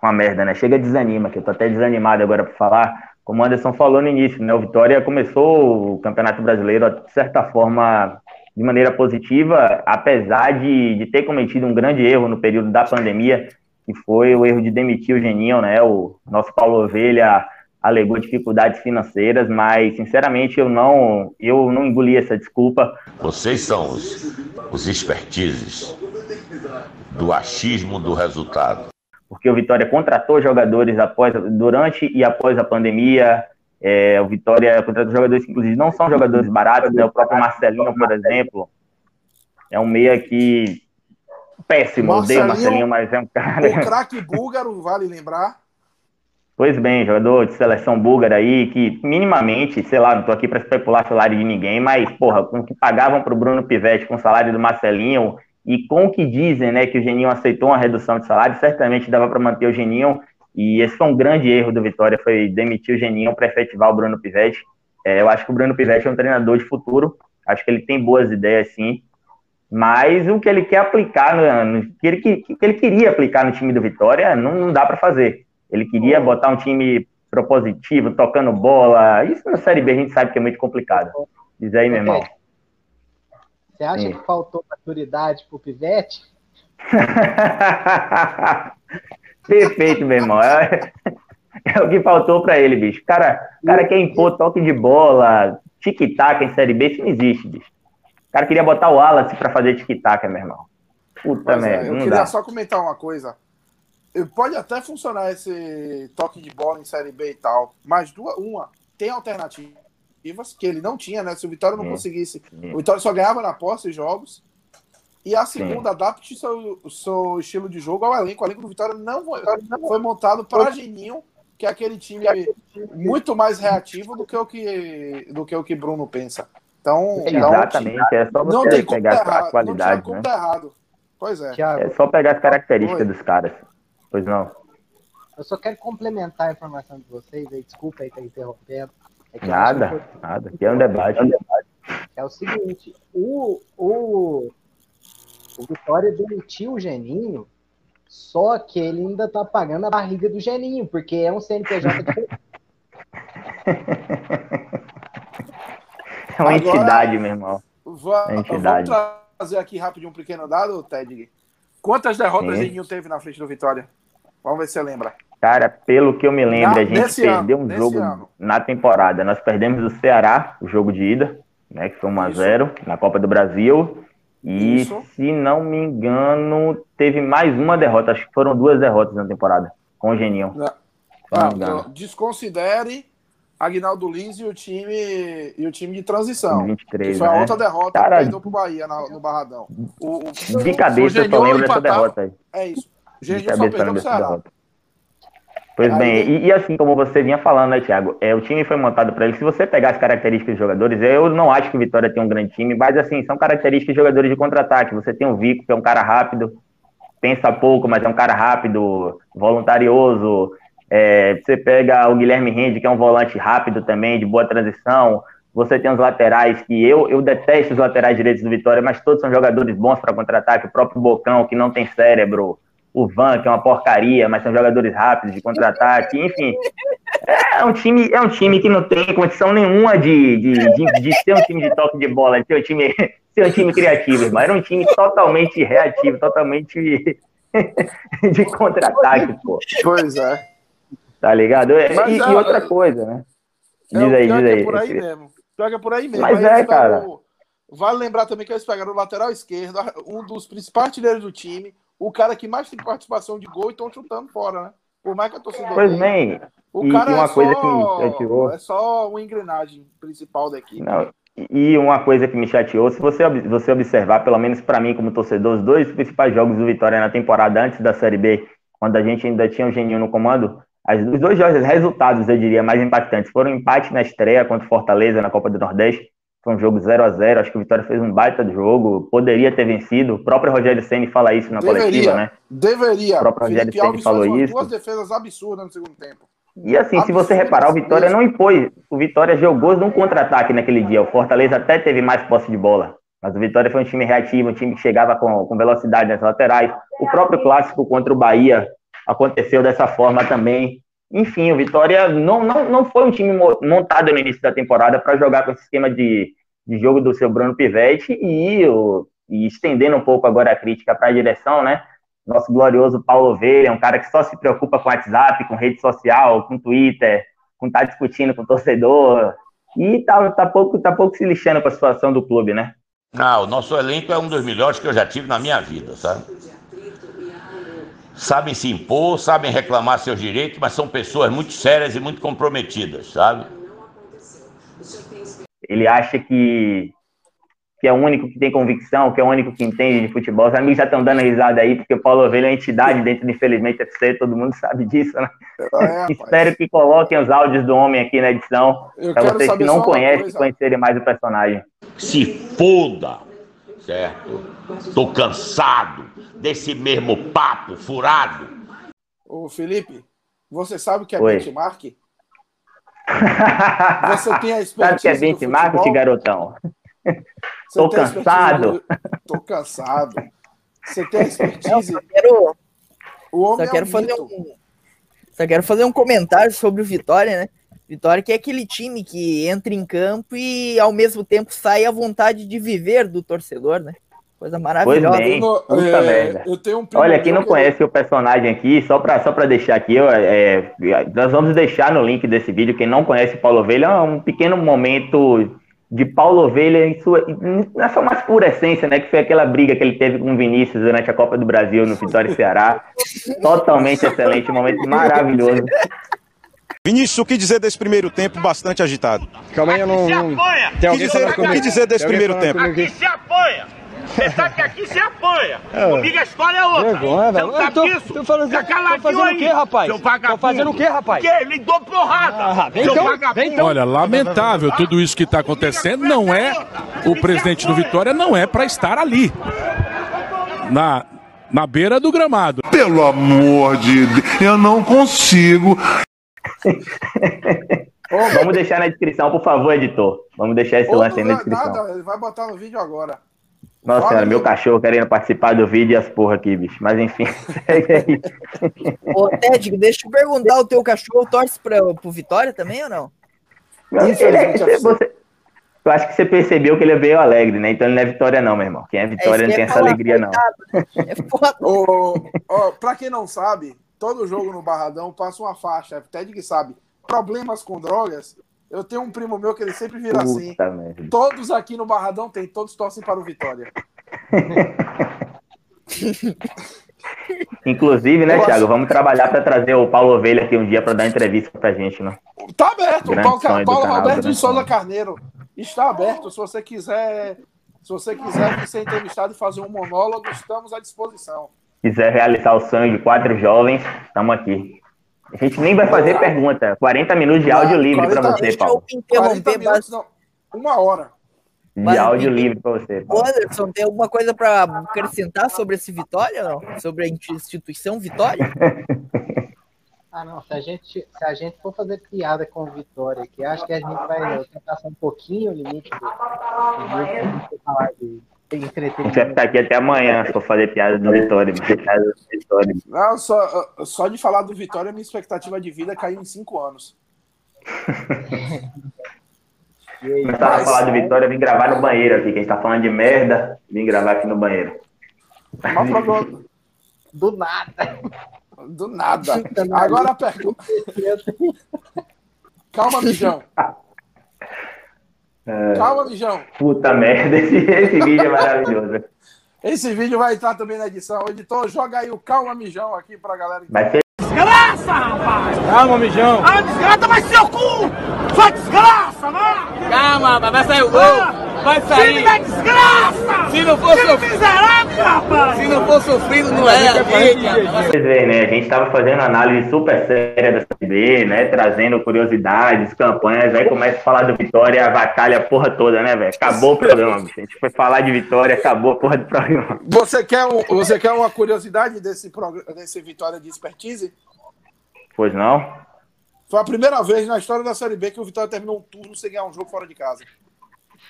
uma merda, né? Chega desanima, que eu tô até desanimado agora para falar. Como o Anderson falou no início, né? O Vitória começou o Campeonato Brasileiro, de certa forma, de maneira positiva, apesar de, de ter cometido um grande erro no período da pandemia, que foi o erro de demitir o Geninho, né? O nosso Paulo Ovelha alegou dificuldades financeiras, mas sinceramente eu não eu não engoli essa desculpa. Vocês são os, os expertises do achismo do resultado. porque o Vitória contratou jogadores após, durante e após a pandemia. É, o Vitória contratou jogadores que, inclusive, não são jogadores baratos, né? O próprio Marcelinho, por exemplo, é um meia que péssimo, eu odeio o Marcelinho- Marcelinho, mas é um O cara. craque búlgaro, vale lembrar. Pois bem, jogador de seleção búlgara aí, que minimamente, sei lá, não tô aqui para especular salário de ninguém, mas, porra, com o que pagavam pro Bruno Pivete, com o salário do Marcelinho, e com o que dizem, né, que o Geninho aceitou uma redução de salário, certamente dava para manter o Geninho, e esse foi um grande erro do Vitória, foi demitir o Geninho para efetivar o Bruno Pivete. É, eu acho que o Bruno Pivete é um treinador de futuro, acho que ele tem boas ideias, sim, mas o que ele quer aplicar, no, no- que, ele, que, ele queria aplicar no time do Vitória, não, não dá para fazer. Ele queria botar um time propositivo, tocando bola. Isso na Série B a gente sabe que é muito complicado. Diz aí, meu irmão. Você acha Sim. que faltou maturidade pro Pivete? Perfeito, meu irmão. É, é o que faltou para ele, bicho. Cara, o cara quer impor toque de bola, tic-tac em Série B, isso não existe, bicho. O cara queria botar o Wallace para fazer tic-tac, meu irmão. Puta é, merda, eu não queria dá. só comentar uma coisa. pode até funcionar esse toque de bola em Série B e tal, mas duas, uma, tem alternativas que ele não tinha, né? Se o Vitória não Sim. conseguisse, Sim. o Vitória só ganhava na posse de jogos. E a Sim. segunda, adapte seu, seu estilo de jogo ao elenco. O elenco do Vitória não foi, foi montado para Geninho, que é aquele time muito mais reativo do que o que, do que, o que Bruno pensa. Então, então, Exatamente, é só não você pegar tá a. Não qualidade, como né? tá errado. Pois é. Thiago, É só pegar as características Oi. dos caras. Pois não. eu só quero complementar a informação de vocês aí. Desculpa aí estar interrompendo. É que eu Nada, nada. Aqui é um debate. É o seguinte, o, o, o Vitória demitiu o Geninho, só que ele ainda tá pagando a barriga do Geninho, porque é um CNPJ diferente. É uma Agora- entidade, meu irmão. Va- É entidade. Vamos trazer aqui rapidinho um pequeno dado, Ted. Quantas derrotas Sim. Geninho teve na frente do Vitória? Vamos ver se você lembra. Cara, pelo que eu me lembro, Na- a gente perdeu ano, um jogo ano. na temporada. Nós perdemos do Ceará, o jogo de ida, né? Que foi 1x0 na Copa do Brasil. E, Isso. se não me engano, teve mais uma derrota. Acho que foram duas derrotas na temporada com o Geninho. Não. Ah, desconsidere Agnaldo Lins e o time e o time de transição. Que 23, foi a né? outra derrota Cara, que perdeu pro Bahia na- no Barradão. O, o- De o cabeça, eu só lembro dessa derrota aí. É isso. O Geninho só perdeu pro Ceará. Pois Aí bem, e, e assim como você vinha falando, né, Thiago? É, o time foi montado para ele. Se você pegar as características dos jogadores, eu não acho que o Vitória tem um grande time, mas assim, são características de jogadores de contra-ataque. Você tem o Vico, que é um cara rápido, pensa pouco, mas é um cara rápido, voluntarioso. É, você pega o Guilherme Rende, que é um volante rápido também, de boa transição. Você tem os laterais, que eu, eu detesto os laterais direitos do Vitória, mas todos são jogadores bons para contra-ataque. O próprio Bocão, que não tem cérebro. O Van, que é uma porcaria, mas são jogadores rápidos de contra-ataque. Enfim, é um time, é um time que não tem condição nenhuma de, de, de, de ser um time de toque de bola, de ser um time, ser um time criativo, irmão. Era um time totalmente reativo, totalmente de contra-ataque, pô. Pois é. Tá ligado? É, Mas, e, é, e outra coisa, né? É, Diz o aí, diz aí. É por aí mesmo. Pior é por aí mesmo. Mas Aí é, cara. o- Vale lembrar também que eles pegaram o lateral esquerdo, um dos principais artilheiros do time, o cara que mais tem participação de gol e estão chutando fora, né? Por mais que a torcida Pois bem, o e- cara e uma é, coisa só, que me chateou- é só uma engrenagem principal da equipe. Não, e uma coisa que me chateou, se você, você observar, pelo menos para mim como torcedor, os dois principais jogos do Vitória na temporada antes da Série B, quando a gente ainda tinha o Geninho no comando, as, os dois jogos, os resultados, eu diria, mais impactantes, foram um empate na estreia contra o Fortaleza na Copa do Nordeste, foi um jogo 0 a 0 acho que o Vitória fez um baita de jogo, poderia ter vencido, o próprio Rogério Ceni fala isso na Deveria. coletiva, né? Deveria. O próprio Rogério Felipe Ceni Alves falou isso. duas defesas absurdas no segundo tempo. E assim, se você Absurdo reparar, o. Vitória não impôs. O Vitória jogou num contra-ataque naquele dia. O Fortaleza até teve mais posse de bola. Mas o Vitória foi um time reativo, um time que chegava com, com velocidade nas laterais. O próprio clássico contra o Bahia aconteceu dessa forma também. Enfim, o Vitória não, não, não foi um time mo- montado no início da temporada para jogar com esse esquema de, de jogo do seu Bruno Pivetti e, o- e estendendo um pouco agora a crítica para a direção, né? Nosso glorioso Paulo Ovelha, um cara que só se preocupa com WhatsApp, com rede social, com Twitter, com estar discutindo com o torcedor. E tá, tá, pouco, tá pouco se lixando com a situação do clube, né? Ah, o nosso elenco é um dos melhores que eu já tive na minha vida, sabe? Sabem se impor, sabem reclamar seus direitos, mas são pessoas muito sérias e muito comprometidas, sabe? Ele acha que, que é o único que tem convicção, que é o único que entende de futebol. Os amigos já estão dando risada aí, porque o Paulo Ovelha é uma entidade dentro do Infelizmente FC, todo mundo sabe disso, né? É. Espero que coloquem os áudios do homem aqui na edição, para vocês que não conhecem, conhecerem mais o personagem. Se foda, certo? Tô cansado desse mesmo papo furado. Ô, Felipe, você sabe o que é Oi. benchmark? Você tem a Sabe o que é expertise benchmark, futebol? garotão? Você Tô expertise cansado. do- Tô cansado. Você tem a Eu expertise. só quero, O homem só é quero um fazer mito. um. Só quero fazer um comentário sobre o Vitória, né? Vitória que é aquele time que entra em campo e ao mesmo tempo sai a vontade de viver do torcedor, né? Coisa maravilhosa. bem. No- puta é, merda. Eu tenho um Olha, quem não que conhece o personagem aqui, só para só pra deixar aqui, eu, é, nós vamos deixar no link desse vídeo. Quem não conhece Paulo Ovelha, é um pequeno momento de Paulo Ovelha em sua, na sua mais pura essência, né? Que foi aquela briga que ele teve com o Vinícius durante a Copa do Brasil no Vitória e Ceará. totalmente excelente, um momento maravilhoso. Vinícius, o que dizer desse primeiro tempo bastante agitado? Calma aí, eu não. não... Tem O alguém que dizer, que dizer desse primeiro tempo? Aqui se apanha. Você sabe que aqui se apanha. É. Comigo a história é outra. Vergonha, Você velho. não Eu sabe tô- disso? tô falando- Fica tô fazendo aí, o quê, rapaz? Seu Tô fazendo o quê, rapaz? O quê? Lhe dou porrada. Ah, vem seu então, vagabundo. vem então. Olha, lamentável tudo isso que está acontecendo. Não é o presidente do Vitória não é para estar ali na na beira do gramado. Pelo amor de Deus, eu não consigo. Vamos deixar na descrição, por favor, editor. Vamos deixar esse Ou lance aí na não, descrição. nada, ele vai botar no vídeo agora. Nossa Fala, senhora, meu cachorro querendo participar do vídeo e as porra aqui, bicho. Mas enfim, segue aí. Ô, Ted, deixa eu perguntar, o teu cachorro torce pra, pro Vitória também ou não? Não, Infelizmente, ele é- você- eu acho que você percebeu que ele veio alegre, né? Então ele não é vitória, não, meu irmão. Quem é vitória isso não tem essa falar, alegria, não. né? É foda. Pra quem não sabe, todo jogo no Barradão passa uma faixa, Ted que sabe. Problemas com drogas. Eu tenho um primo meu que ele sempre vira assim. Puta merda. Todos aqui no Barradão tem, todos torcem para o Vitória. Inclusive, né, Thiago? Vamos trabalhar pra trazer o Paulo Ovelha aqui um dia pra dar entrevista pra gente, né? Tá aberto, o Grande Paulo, do Paulo canal, Roberto de Souza. Carneiro está aberto. Se você quiser, se você quiser ser entrevistado e fazer um monólogo, estamos à disposição. quiser realizar o sonho de quatro jovens, estamos aqui. A gente nem vai fazer pergunta. 40 minutos de áudio livre pra 40 você, Deixa eu Paulo. 40 interromper, minutos, mas, não, uma hora. De Mas- áudio livre pra você, Ô, Paulo. Anderson, tem alguma coisa pra acrescentar sobre esse Vitória não? Sobre a instituição Vitória? Ah, não. Se a gente, se a gente for fazer piada com o Vitória aqui, acho que a gente vai ultrapassar um pouquinho o limite do, do jeito que a gente vai falar de A gente vai entretenimento. ficar aqui até amanhã se for fazer piada do Vitória. bicho. Piada do Vitória. Não, só, só de falar do Vitória, minha expectativa de vida caiu em cinco anos. Começar a falar do Vitória, vim gravar no banheiro aqui. Quem tá falando de merda, vim gravar aqui no banheiro. Do nada. Do nada. Agora a pergunta. Calma, Mijão. Calma, Mijão. Puta merda, esse, esse vídeo é maravilhoso. Esse vídeo vai estar também na edição. Editor, joga aí o Calma Mijão aqui pra galera. Vai ser Desgraça, rapaz. Calma, mijão. Ah, desgraça, vai seu cu. Sua desgraça, vai. Calma, vai sair o gol. Vai Filho sair. da desgraça. Se não for Filho sofrido, miserável, rapaz. se não for sofrido, não é. Gente, Vocês veem, né? A gente estava fazendo análise super séria da CB, né? Trazendo curiosidades, campanhas, aí começa a falar do Vitória, avacalha a porra toda, né, velho? Acabou o programa, bicho. A gente foi falar de Vitória, acabou a porra do programa. Você quer, um- você quer uma curiosidade desse, desse Vitória de Expertise? Pois não? Foi a primeira vez na história da Série B que o Vitória terminou um turno sem ganhar um jogo fora de casa.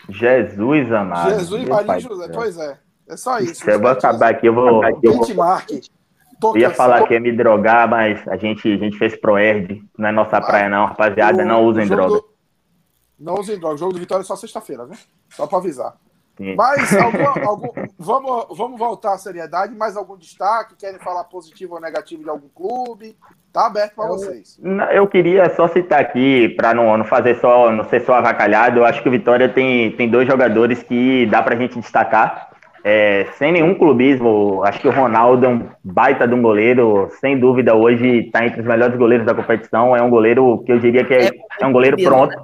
Jesus amado. Jesus e Maria José. do. Pois é. É só isso. Eu vou acabar aqui, eu vou. Eu, vou- eu ia falar que ia me drogar, mas a gente, a gente fez Proerd. Não é nossa praia, não, rapaziada. Não usem droga. Não usem droga. O jogo do Vitória é só sexta-feira, né? Só pra avisar. Sim. Mas alguma- algum- vamos, vamos voltar à seriedade. Mais algum destaque? Querem falar positivo ou negativo de algum clube? Tá aberto para vocês. Não, Eu queria só citar aqui, para não, não fazer só, não ser só avacalhado, eu acho que o Vitória tem, tem dois jogadores que dá pra gente destacar. É, sem nenhum clubismo, acho que o Ronaldo é um baita de um goleiro, sem dúvida hoje está entre os melhores goleiros da competição. É um goleiro que eu diria que é, é um goleiro pronto.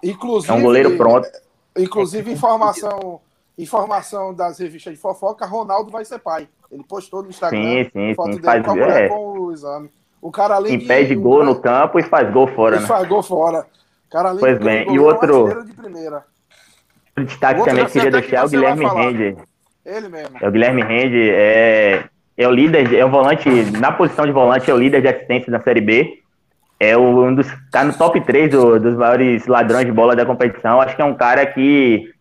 Inclusive, É um goleiro pronto. Inclusive, informação, informação das revistas de fofoca, Ronaldo vai ser pai. Ele postou no Instagram Sim, sim, foto sim. dele Faz, com a mulher é, com o exame. O cara além impede de, gol no campo e faz gol fora, Ele né? faz gol fora. O cara além Pois de bem, tudo, e outro- de primeira. O destaque Outro também que queria deixar é o Guilherme. Rende. Ele mesmo. É o Guilherme Rende, é, é o líder, é o volante, na posição de volante, é o líder de assistência da Série B. É o, um dos. tá no top 3 do- dos maiores ladrões de bola da competição. Acho que é um cara que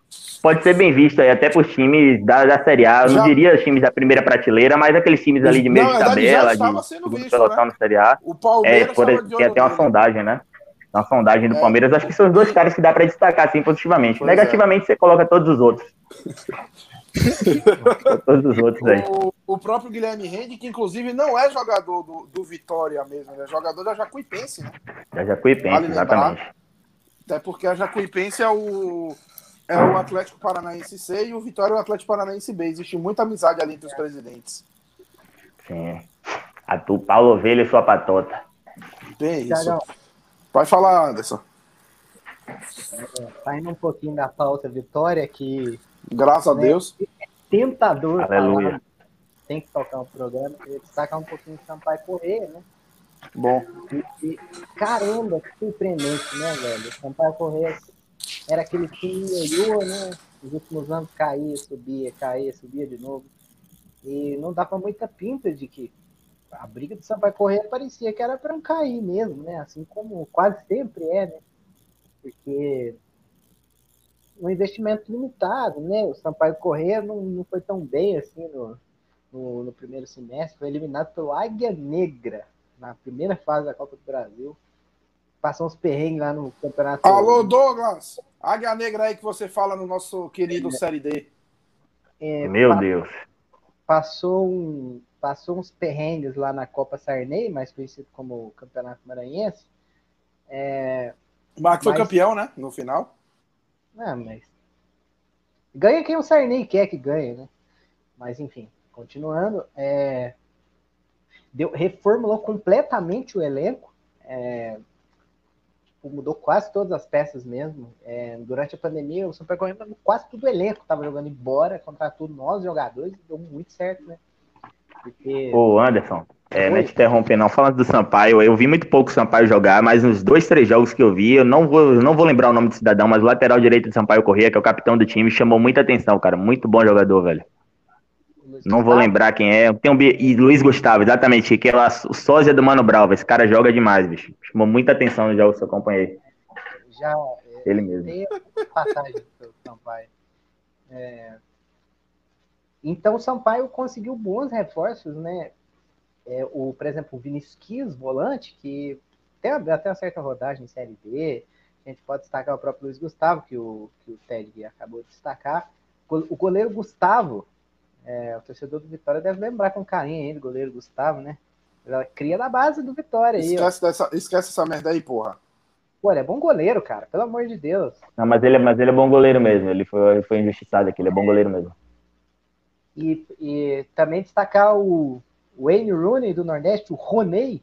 pode ser bem visto aí até por times da, da Série A. Eu Já- não diria os times da primeira prateleira, mas aqueles times ali de meio de tabela, de segundo visto, pelotão né? na Série A. O É, Palmeiras por, estava de tem até uma sondagem, né? Uma sondagem do É. Palmeiras. Acho que são os dois caras que dá pra destacar, assim, positivamente. Pois é. Negativamente, você coloca todos os outros. todos os outros aí. O, o próprio Guilherme Rende, que inclusive não é jogador do, do Vitória mesmo, ele é jogador da Jacuipense, né? Da Jacuipense, Vale lembrar. exatamente. Até porque a Jacuipense é o, é o Atlético Paranaense C e o Vitória é o Atlético Paranaense B. Existe muita amizade ali entre os presidentes. Sim. A tu, Paulo Ovelha e sua patota. Tem isso. Pode falar, Anderson. saindo um pouquinho da pauta Vitória, que Graças a Né? Deus. tentador Aleluia. falar, tem que tocar um programa, eu ia destacar um pouquinho de Sampaio Correia, né? Bom. E, e, caramba, que surpreendente, né, velho? Sampaio Correia era aquele time ioiô, né? Nos últimos anos caía, subia, caía, subia de novo. E não dava muita pinta de que a briga do Sampaio Correia parecia que era para não cair mesmo, né? Assim como quase sempre é, né? Porque um investimento limitado, né? O Sampaio Correia não, não foi tão bem assim no, no, no primeiro semestre, foi eliminado pelo Águia Negra na primeira fase da Copa do Brasil. Passou uns perrengues lá no campeonato. Alô, Douglas. Águia Negra aí que você fala no nosso querido Série D. É, Meu pa- Deus. Passou, um, passou uns perrengues lá na Copa Sarney, mais conhecido como Campeonato Maranhense. É, Mas foi Mas- campeão, né? No final. Ah, mas. Ganha quem o Sarney quer que ganhe, né? Mas enfim, continuando. É... Deu, reformulou completamente o elenco. é, tipo, Mudou quase todas as peças mesmo. É, durante a pandemia, o São Paulo quase todo o elenco estava jogando embora, contratou nós jogadores, deu muito certo, né? Porque. Ô, Anderson, é, não é Oi. te interromper, não. Falando do Sampaio, eu vi muito pouco o Sampaio jogar, mas nos dois, três jogos que eu vi, eu não vou, não vou lembrar o nome do cidadão, mas o lateral direito do Sampaio Corrria, que é o capitão do time, chamou muita atenção, cara. Muito bom jogador, velho. Não vou lembrar quem é. Tem um, e Luiz Gustavo, exatamente, que é lá, o sósia do Mano Brava. Esse cara joga demais, bicho. Chamou muita atenção nos jogos que eu acompanhei. já Ele mesmo. tem passagem pelo Sampaio. É, Então o Sampaio conseguiu bons reforços, né? É, o, por exemplo, o Vinícius Quis, volante, que tem até uma certa rodagem em Série B. A gente pode destacar o próprio Luiz Gustavo, que o, que o Ted acabou de destacar. O goleiro Gustavo, é, o torcedor do Vitória deve lembrar com carinho aí do goleiro Gustavo, né? Ela cria da base do Vitória aí. ó. Esquece, dessa, esquece essa merda aí, porra. Pô, ele é bom goleiro, cara, pelo amor de Deus. Não, mas ele, é- mas ele é bom goleiro mesmo. Ele foi, ele foi injustiçado aqui, ele é bom goleiro mesmo. E, e também destacar o Wayne Rooney do Nordeste, o Roney,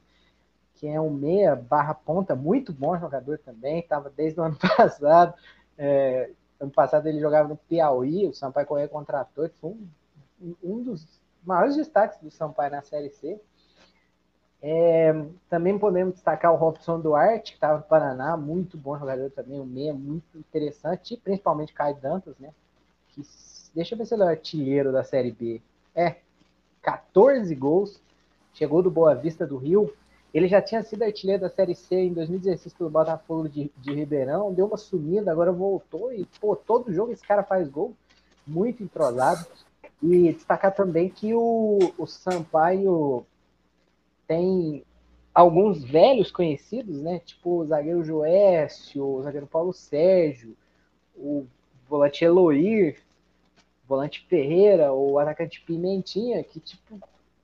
que é um meia barra ponta, muito bom jogador também, estava desde o ano passado. É, ano passado ele jogava no Piauí, o Sampaio Correia contratou, foi um, um dos maiores destaques do Sampaio na Série C. É, também podemos destacar o Robson Duarte, que estava no Paraná, muito bom jogador também, um meia muito interessante, e principalmente Caio Dantas, né? Que, deixa eu ver se ele é o artilheiro da Série B. É, 14 gols, chegou do Boa Vista do Rio. Ele já tinha sido artilheiro da Série C em 2016 pelo Botafogo de, de Ribeirão, deu uma sumida, agora voltou e, pô, todo jogo esse cara faz gol, muito entrosado. E destacar também que o, o Sampaio tem alguns velhos conhecidos, né? Tipo o zagueiro Joécio, o zagueiro Paulo Sérgio, o volante Eloir, o volante Ferreira, o atacante Pimentinha, que, tipo,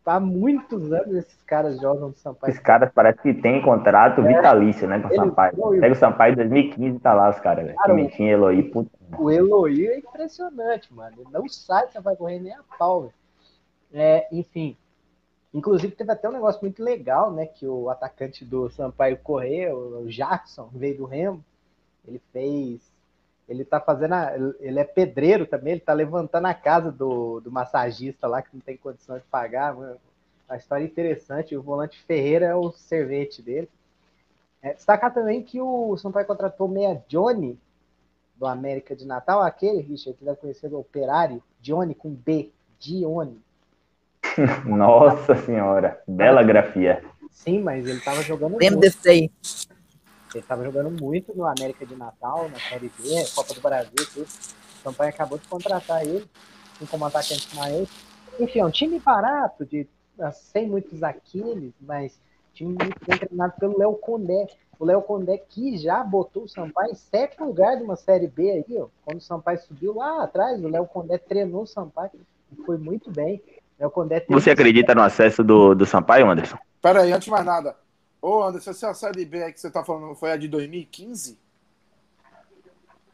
há muitos anos esses caras jogam no Sampaio. Esses caras parece que tem contrato É. vitalício, né, com o Sampaio. foi- Pega o Sampaio em 2015 e tá lá os caras, velho. Cara, o- Pimentinha, Eloy, puta. O Eloy é impressionante, mano. Ele não sai se vai correr nem a pau, velho. É, enfim. Inclusive, teve até um negócio muito legal, né? Que o atacante do Sampaio Correia, o Jackson, veio do Remo. Ele fez. Ele tá fazendo. a- ele é pedreiro também, ele tá levantando a casa do, do massagista lá, que não tem condição de pagar. Mano. Uma história interessante. O volante Ferreira é o servente dele. É, destacar também que o Sampaio contratou o meia Johnny, do América de Natal, aquele, Richard, que deve conhecer do Operário, Johnny com B, Dione. Nossa senhora, bela grafia. Sim, mas ele tava jogando Lembro muito. desse aí. Ele tava jogando muito no América de Natal, na Série B, Copa do Brasil, tudo. O Sampaio acabou de contratar ele, assim como atacante maior. Enfim, é um time barato, de, ah, sem muitos Aquiles, mas time muito bem treinado pelo Léo Condé. O Léo Condé que já botou o Sampaio em sétimo lugar de uma Série B aí, ó. Quando o Sampaio subiu lá atrás, o Léo Condé treinou o Sampaio e foi muito bem. O Léo Condé Você acredita no acesso do, do Sampaio, Anderson? Pera aí, antes de mais nada. Ô, Anderson, essa Série B aí que você tá falando foi a de 2015?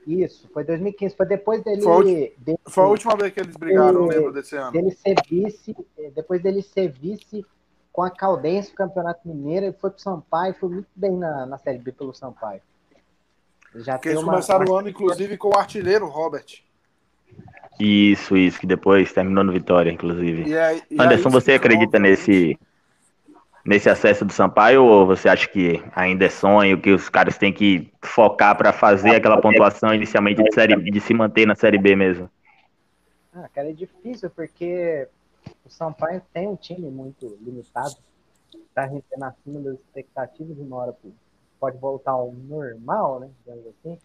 Isso, foi 2015, foi depois dele. Foi dele- Foi a última vez que eles brigaram, eu É, lembro desse ano. dele ser vice, eh, depois dele ser vice com a Caldense no Campeonato Mineiro, ele foi pro Sampaio, foi muito bem na, na Série B pelo Sampaio. Já Porque eles uma, começaram uma... o ano, inclusive, com o artilheiro Robert. Isso, isso, que depois terminou no Vitória, inclusive. E aí, e Anderson, você acredita nesse, nesse acesso do Sampaio ou você acha que ainda é sonho, que os caras têm que focar para fazer aquela pontuação inicialmente de, série, de se manter na Série B mesmo? Ah, cara, é difícil porque o Sampaio tem um time muito limitado, tá rendendo acima das expectativas, uma hora pode voltar ao normal, né, digamos assim.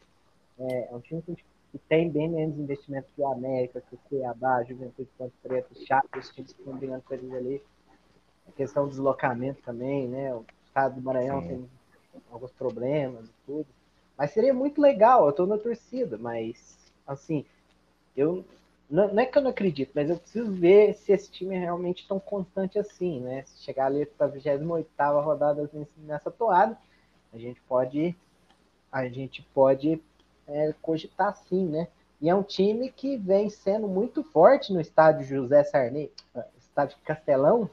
É, é um time que tem bem menos investimento que o América, que o Cuiabá, Juventude Ponte Preta, Chape, os times que estão brigando com eles ali. A questão do deslocamento também, né? O estado do Maranhão Sim. tem alguns problemas e tudo. Mas seria muito legal, eu estou na torcida, mas assim, eu não, não, é que eu não acredito, mas eu preciso ver se esse time é realmente tão constante assim, né? Se chegar ali para a 28 rodada nessa toada, a gente pode a gente pode é, cogitar sim, né? E é um time que vem sendo muito forte no estádio José Sarney, ah, estádio Castelão,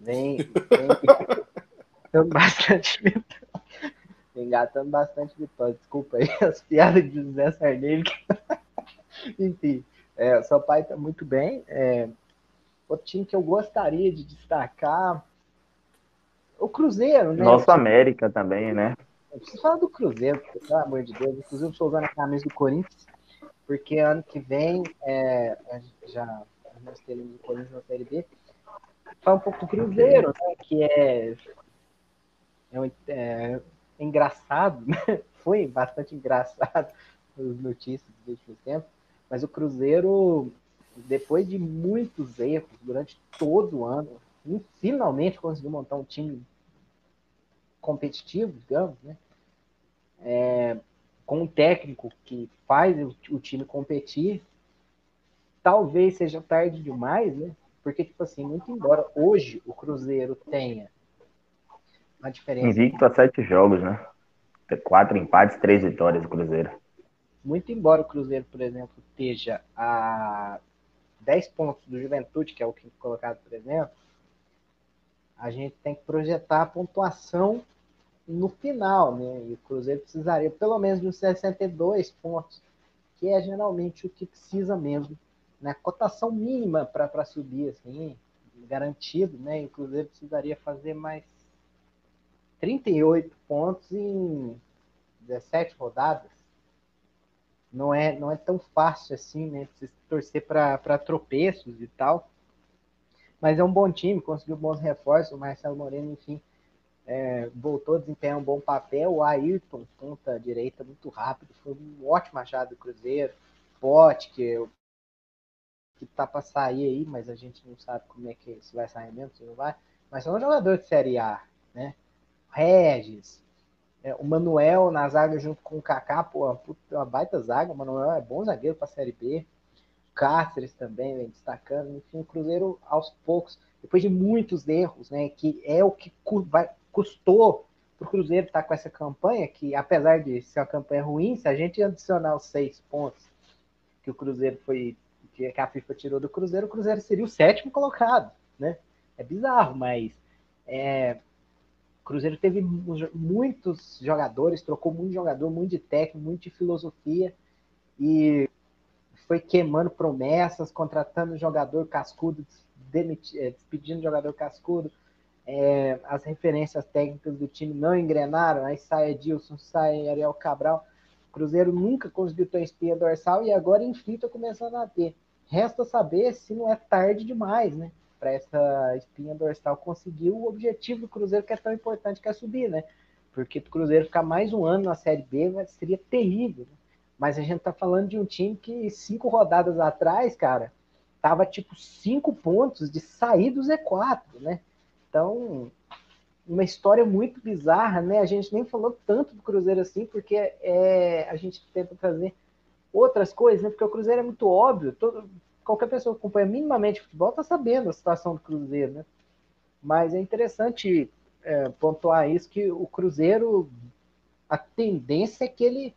vem, vem engatando bastante vitória. Engatando bastante vitória. Desculpa aí as piadas de José Sarney. Enfim, é, o seu pai está muito bem. É, outro time que eu gostaria de destacar. O Cruzeiro, né? Nossa América também, né? Eu preciso falar do Cruzeiro, pelo amor de Deus. Inclusive, eu estou usando a camisa do Corinthians, porque ano que vem, é, já nós teremos o Corinthians na Série B. Fala um pouco do Cruzeiro, né, que é, é, é engraçado, né? foi bastante engraçado as notícias dos últimos tempos, mas o Cruzeiro, depois de muitos erros durante todo o ano, finalmente conseguiu montar um time competitivo, digamos, né? É, com um técnico que faz o, o, time competir, talvez seja tarde demais, né? Porque, tipo assim, muito embora hoje o Cruzeiro tenha uma diferença. Invicto a sete jogos, né? Quatro empates, três vitórias do Cruzeiro. Muito embora o Cruzeiro, por exemplo, esteja a 10 pontos do Juventude, que é o que colocado, por exemplo, a gente tem que projetar a pontuação no final, né? E o Cruzeiro precisaria pelo menos de uns 62 pontos, que é geralmente o que precisa mesmo, né? Cotação mínima para subir, assim, garantido, né? E o Cruzeiro precisaria fazer mais 38 pontos em 17 rodadas. Não é, não é tão fácil assim, né? Precisa torcer para tropeços e tal. Mas é um bom time, conseguiu bons reforços. O Marcelo Moreno, enfim, é, voltou a desempenhar um bom papel. O Ayrton, ponta direita, muito rápido, foi um ótimo achado do Cruzeiro. Pote, que, que tá para sair aí, mas a gente não sabe como é que se vai sair mesmo, se não vai. Mas é um jogador de Série A, né? Regis, é, o Manuel na zaga junto com o Kaká, pô, uma baita zaga. O Manuel é bom zagueiro para Série B. Cáceres também vem destacando. Enfim, o Cruzeiro aos poucos, depois de muitos erros, né, que é o que vai, custou para o Cruzeiro estar tá com essa campanha, que apesar de ser uma campanha ruim, se a gente adicionar os seis pontos que o Cruzeiro foi, que a FIFA tirou do Cruzeiro, o Cruzeiro seria o sétimo colocado, né? É bizarro, mas é, o Cruzeiro teve muitos jogadores, trocou muito de jogador, muito de técnico, muito de filosofia, e foi queimando promessas, contratando jogador cascudo, é, despedindo jogador cascudo. É, as referências técnicas do time não engrenaram, aí sai Edilson, sai Ariel Cabral. O Cruzeiro nunca conseguiu ter espinha dorsal e agora enfim está começando a ter. Resta saber se não é tarde demais, né? Para essa espinha dorsal conseguir o objetivo do Cruzeiro que é tão importante que é subir, né? Porque o Cruzeiro ficar mais um ano na Série B seria terrível. Né? Mas a gente tá falando de um time que cinco rodadas atrás, cara, tava tipo cinco pontos de sair do Z4, né? Então, uma história muito bizarra, né? A gente nem falou tanto do Cruzeiro assim, porque é, a gente tenta trazer outras coisas, né? Porque o Cruzeiro é muito óbvio, todo, qualquer pessoa que acompanha minimamente futebol tá sabendo a situação do Cruzeiro, né? Mas é interessante é, pontuar isso, que o Cruzeiro, a tendência é que ele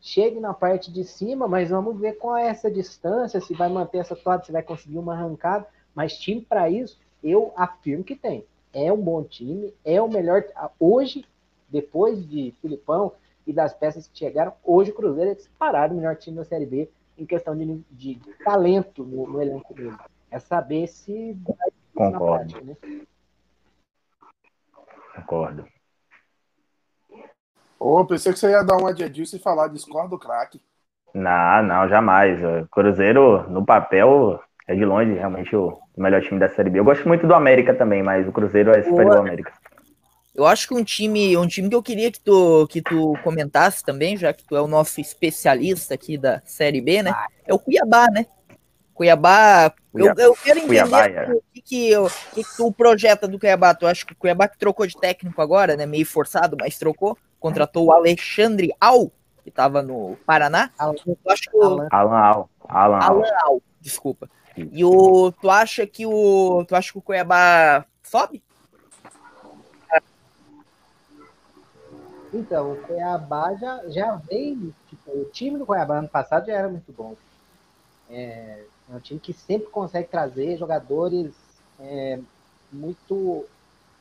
chegue na parte de cima, mas vamos ver qual é essa distância, se vai manter essa toada, se vai conseguir uma arrancada. Mas time para isso, eu afirmo que tem. é um bom time, é o melhor. Hoje, depois de Filipão e das peças que chegaram, hoje o Cruzeiro é disparado o melhor time da Série B em questão de, de talento no, no, elenco dele. É saber se Concordo. Prática, né? Concordo. Ô, oh, pensei que você ia dar uma de Edilson e falar discordo do craque. Não, não, jamais. O Cruzeiro, no papel, é de longe realmente o melhor time da Série B. Eu gosto muito do América também, mas o Cruzeiro é superior ao América. Eu acho que um time, um time que eu queria que tu, que tu comentasse também, já que tu é o nosso especialista aqui da Série B, né? É o Cuiabá, né? Cuiabá, Cuiabá eu, eu, quero entender Cuiabá, é. o que, que, o que, que tu projeta do Cuiabá. Tu acha que o Cuiabá que trocou de técnico agora, né? Meio forçado, mas trocou. Contratou o Alexandre Al, que estava no Paraná. Alan, acho que o... Alan Al. Alan, Alan Al, desculpa. E o, tu acha que o, tu acha que o Cuiabá sobe? Então, o Cuiabá já, já vem. Tipo, o time do Cuiabá ano passado já era muito bom. É, é um time que sempre consegue trazer jogadores é, muito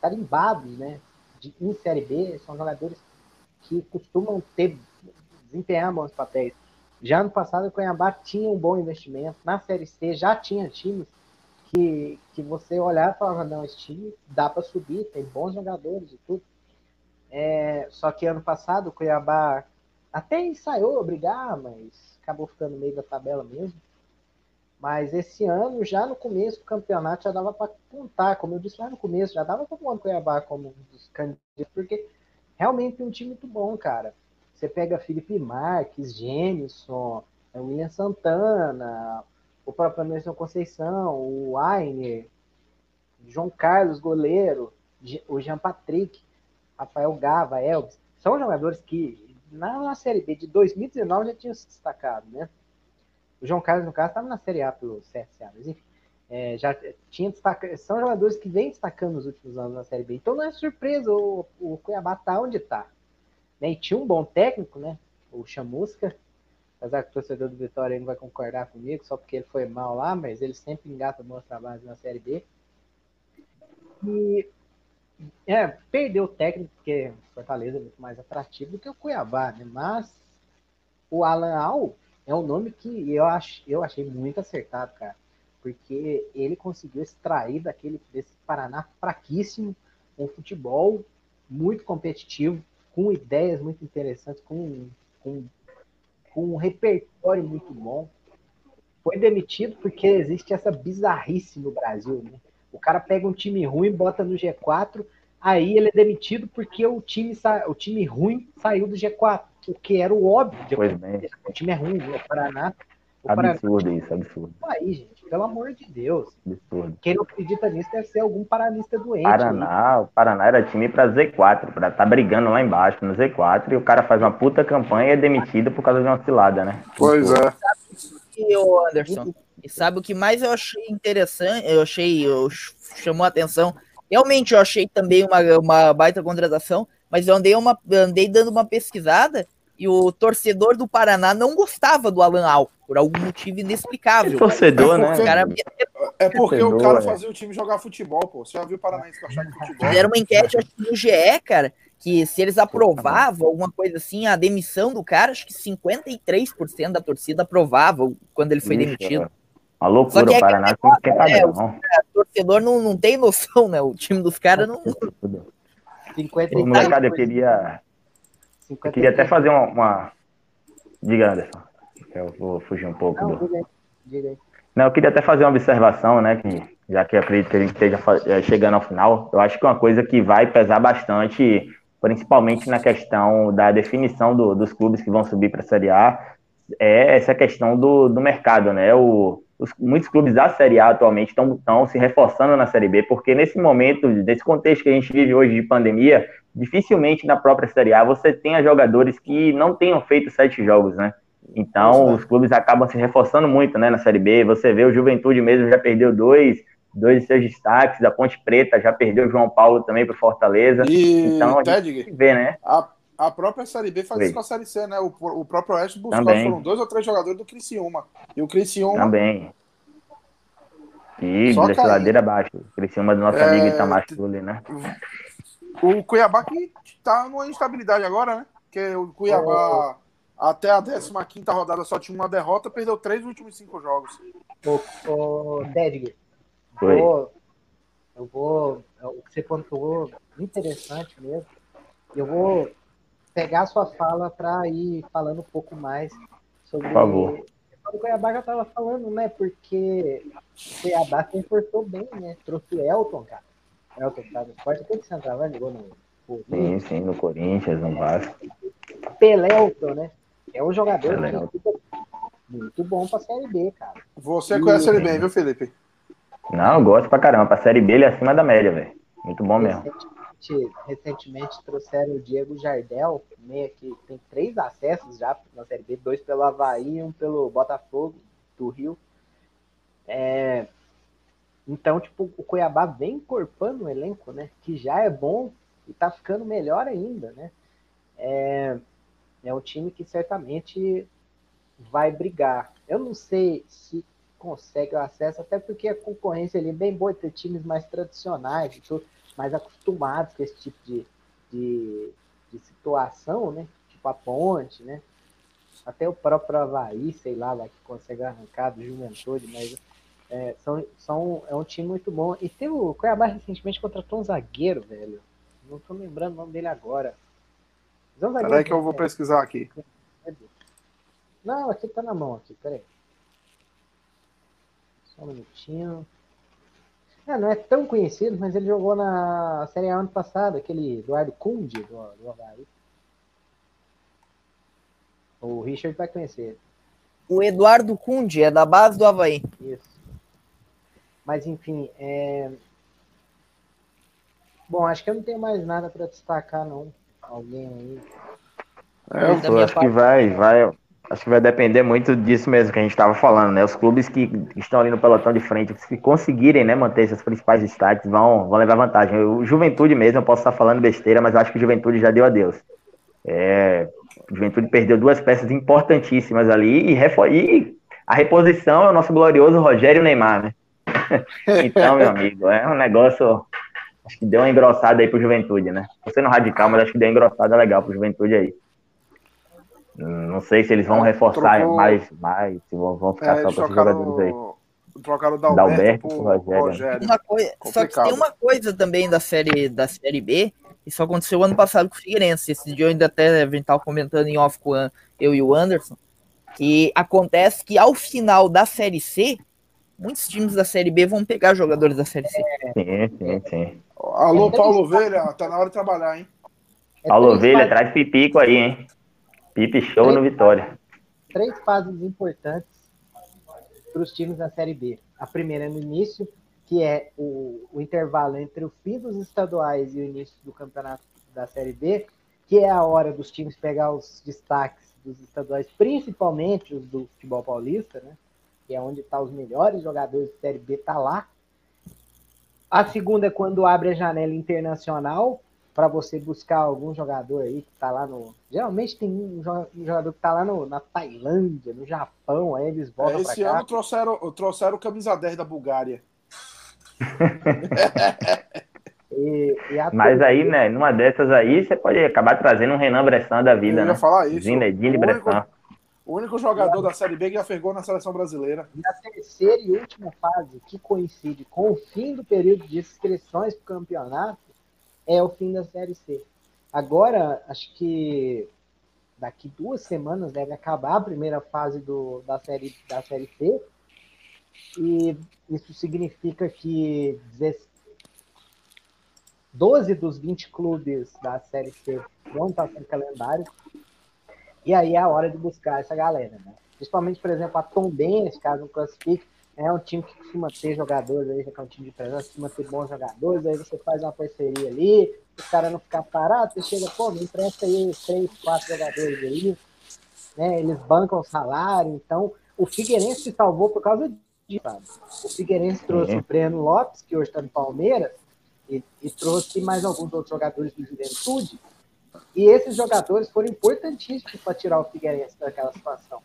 carimbados, né? De, em Série B, são jogadores que costumam ter, desempenhar bons papéis. Já no passado, o Cuiabá tinha um bom investimento. Na Série C já tinha times que, que você olhava e falava, não, esse time dá para subir, tem bons jogadores e tudo. É, só que ano passado o Cuiabá até ensaiou a brigar, mas acabou ficando no meio da tabela mesmo. Mas esse ano, já no começo do campeonato, já dava para contar, como eu disse lá no começo, já dava para o Cuiabá como um dos candidatos, porque realmente é um time muito bom, cara. Você pega Felipe Marques, Gênison, William Santana, o próprio Anderson Conceição, o Ainer, João Carlos, goleiro, o Jean Patrick. Rafael Gava, Elvis, são jogadores que na, na Série B de 2019 já tinham se destacado, né? O João Carlos, no caso, estava na Série A pelo CSA, mas enfim, é, já tinha destacado, são jogadores que vêm destacando nos últimos anos na Série B. Então não é surpresa o, o Cuiabá tá onde está. Né? E tinha um bom técnico, né? O Chamusca, apesar que o torcedor do Vitória não vai concordar comigo, só porque ele foi mal lá, mas ele sempre engata bons trabalhos na Série B. E é, perdeu o técnico, porque Fortaleza é muito mais atrativo do que o Cuiabá, né? Mas o Alan Al é um nome que eu, ach, eu achei muito acertado, cara. Porque ele conseguiu extrair daquele, desse Paraná fraquíssimo um futebol muito competitivo, com ideias muito interessantes, com, com, com um repertório muito bom. Foi demitido porque existe essa bizarrice no Brasil, né? O cara pega um time ruim, bota no G4, aí ele é demitido porque o time, sa... o time ruim saiu do G4, o que era o óbvio. Pois bem. O time é ruim, o Paraná. O absurdo Paraná... isso, absurdo. Aí, gente, pelo amor de Deus. Absurdo. Quem não acredita nisso deve ser algum paranista doente. Paraná, o Paraná era time para Z4, para tá brigando lá embaixo no Z4 e o cara faz uma puta campanha e é demitido por causa de uma cilada, né? Pois é. E o Anderson, e sabe o que mais eu achei interessante? Eu achei, eu, chamou a atenção. Realmente eu achei também uma, uma baita contratação, mas eu andei, uma, andei dando uma pesquisada e o torcedor do Paraná não gostava do Alan Al, por algum motivo inexplicável. É torcedor, né? Cara... É porque torcedor, o cara é. fazia o time jogar futebol, pô. Você já viu o Paranaense gostar de futebol? Fizeram uma enquete no GE, cara, que se eles aprovavam alguma coisa assim, a demissão do cara, acho que 53% da torcida aprovava quando ele foi Ixi, demitido. É. Uma loucura, o Paraná é, não quer é, O torcedor não, não tem noção, né? O time dos caras não. 50 Ô, molecada, eu queria. Eu queria até fazer uma, uma. Diga, Anderson. Eu vou fugir um pouco. Não, do... diga diga aí. Não, eu queria até fazer uma observação, né? Que, já que acredito que a gente esteja eh, chegando ao final, eu acho que uma coisa que vai pesar bastante, principalmente na questão da definição do, dos clubes que vão subir para a Série A, é essa questão do, do mercado, né? O, os, muitos clubes da Série A atualmente estão se reforçando na Série B, porque nesse momento, nesse contexto que a gente vive hoje de pandemia, dificilmente na própria Série A você tenha jogadores que não tenham feito sete jogos, né? Então, os clubes acabam se reforçando muito, né, na Série B. Você vê o Juventude mesmo já perdeu dois, dois de seus destaques, a Ponte Preta já perdeu o João Paulo também para Fortaleza. E, então, a gente vê, né? A, a própria Série B faz Sim. isso com a Série C, né? O, o próprio Oeste buscou, Também. foram dois ou três jogadores do Criciúma. E o Criciúma... Também. E Só desce cair. ladeira abaixo. Criciúma do nosso É, amigo Itamar Chuli, né? O Cuiabá que tá numa instabilidade agora, né? Porque o Cuiabá, até a 15 rodada, só tinha uma derrota, perdeu três dos últimos cinco jogos. Ô, ô Dedg, Oi. vou, eu vou. O que você pontuou, interessante mesmo. Eu vou pegar a sua fala para ir falando um pouco mais sobre. Por favor. O Cuiabá já estava falando, né? Porque o Cuiabá se reforçou bem, né? Trouxe o Elton, cara. Elton tá no esporte. Aquele que centroavante ligou no. Sim, sim, no Corinthians, no Vasco. Pelelton, né? É um jogador muito, muito bom pra Série B, cara. Você conhece ele bem, viu, Felipe? Não, eu gosto pra caramba. Pra Série B ele é acima da média, velho. Muito bom mesmo. Recentemente, recentemente trouxeram o Diego Jardel, meia que tem três acessos já na Série B, dois pelo Havaí e um pelo Botafogo do Rio. É, então, tipo, o Cuiabá vem encorpando um elenco, né? Que já é bom e tá ficando melhor ainda, né? É, é um time que certamente vai brigar. Eu não sei se consegue o acesso, até porque a concorrência ali é bem boa, tem times mais tradicionais, e tudo, mais acostumados com esse tipo de, de, de situação, né? Tipo a ponte, né? Até o próprio Havaí, sei lá, vai que consegue arrancar do Juventude, mas é, são, são, é um time muito bom. E tem o Cuiabá recentemente contratou um zagueiro, velho. Não tô lembrando o nome dele agora. É um Peraí que eu vou bom, pesquisar aqui. Não, aqui tá na mão, aqui, peraí. Só um minutinho. É, não é tão conhecido, mas ele jogou na Série A ano passado, aquele Eduardo Kundi do, do Havaí. O Richard vai conhecer. O Eduardo Cundi é da base do Havaí. Isso. Mas enfim, é... Bom, acho que eu não tenho mais nada para destacar, não. Alguém aí. É, eu tô, acho que vai, vai, acho que vai depender muito disso mesmo que a gente estava falando, né? Os clubes que estão ali no pelotão de frente, se conseguirem, né, manter seus principais destaques, vão, vão levar vantagem. O Juventude mesmo, eu posso estar falando besteira, mas acho que o Juventude já deu adeus. É, o Juventude perdeu duas peças importantíssimas ali e, e a reposição é o nosso glorioso Rogério Neymar, né? então, meu amigo, é um negócio. Acho que deu uma engrossada aí pro Juventude, né? Tô sendo radical, mas acho que deu uma engrossada legal pro Juventude aí. Não sei se eles vão reforçar Trocou- mais, mais, se vão, vão ficar É, só com esses jogadores aí. trocaram, o Dalberto, Dalberto pro Rogério. Rogério. Uma coi- Só que tem uma coisa também da série, da série B, isso aconteceu ano passado com o Figueirense. Esse dia eu ainda até a gente tava comentando em off com eu e o Anderson, que acontece que ao final da série C, muitos times da série B vão pegar jogadores da série C. Sim, sim, sim. Alô, Paulo Ovelha, tá na hora de trabalhar, hein? É Paulo Ovelha, traz pipico aí, hein? Pipi show no Vitória. três fases importantes para os times da Série B. A primeira é no início, que é o, o intervalo entre o fim dos estaduais e o início do campeonato da Série B, que é a hora dos times pegar os destaques dos estaduais, principalmente os do futebol paulista, né? Que é onde estão os melhores jogadores da Série B, tá lá. A segunda é quando abre a janela internacional, para você buscar algum jogador aí que tá lá no. Geralmente tem um jo- jogador que tá lá no, na Tailândia, no Japão, aí eles voltam Esse para cá. ano trouxeram, trouxeram o camisa 10 da Bulgária. E, e a Mas aí, né, numa dessas aí, você pode acabar trazendo um Renan Bressan da vida, Eu né? ia falar isso. Zinedine O único- Bressan. O único jogador da Série B que já fergou na seleção brasileira. E a terceira e última fase, que coincide com o fim do período de inscrições para o campeonato, é o fim da Série C. Agora, acho que daqui duas semanas deve acabar a primeira fase do, da, série, da Série C. E isso significa que 16 12 dos 20 clubes da Série C vão estar sem calendário. E aí é a hora de buscar essa galera, né? Principalmente, por exemplo, a Tombense, caso não classifique, é um time que costuma ter jogadores aí, já que é um time de presença, costuma ter bons jogadores, aí você faz uma parceria ali, o cara não ficar parado, você chega, pô, me empresta aí três, quatro jogadores aí, né? Eles bancam o salário, então o Figueirense se salvou por causa disso, sabe? O Figueirense trouxe o Breno Lopes, que hoje está no Palmeiras, e, e trouxe mais alguns outros jogadores do Juventude, e esses jogadores foram importantíssimos para tirar o Figueirense daquela situação.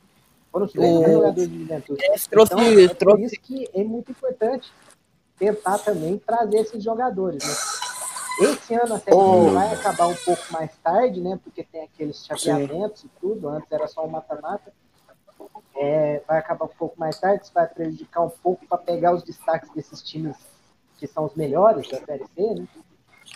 Foram os três O- jogadores de juventude. É, trouxe- então, é por trouxe- isso que é muito importante tentar também trazer esses jogadores, né? Esse ano a Série B Oh. vai acabar um pouco mais tarde, né? Porque tem aqueles chapeamentos e tudo, antes era só um mata-mata. É, vai acabar um pouco mais tarde, isso vai prejudicar um pouco para pegar os destaques desses times que são os melhores da Série C, né?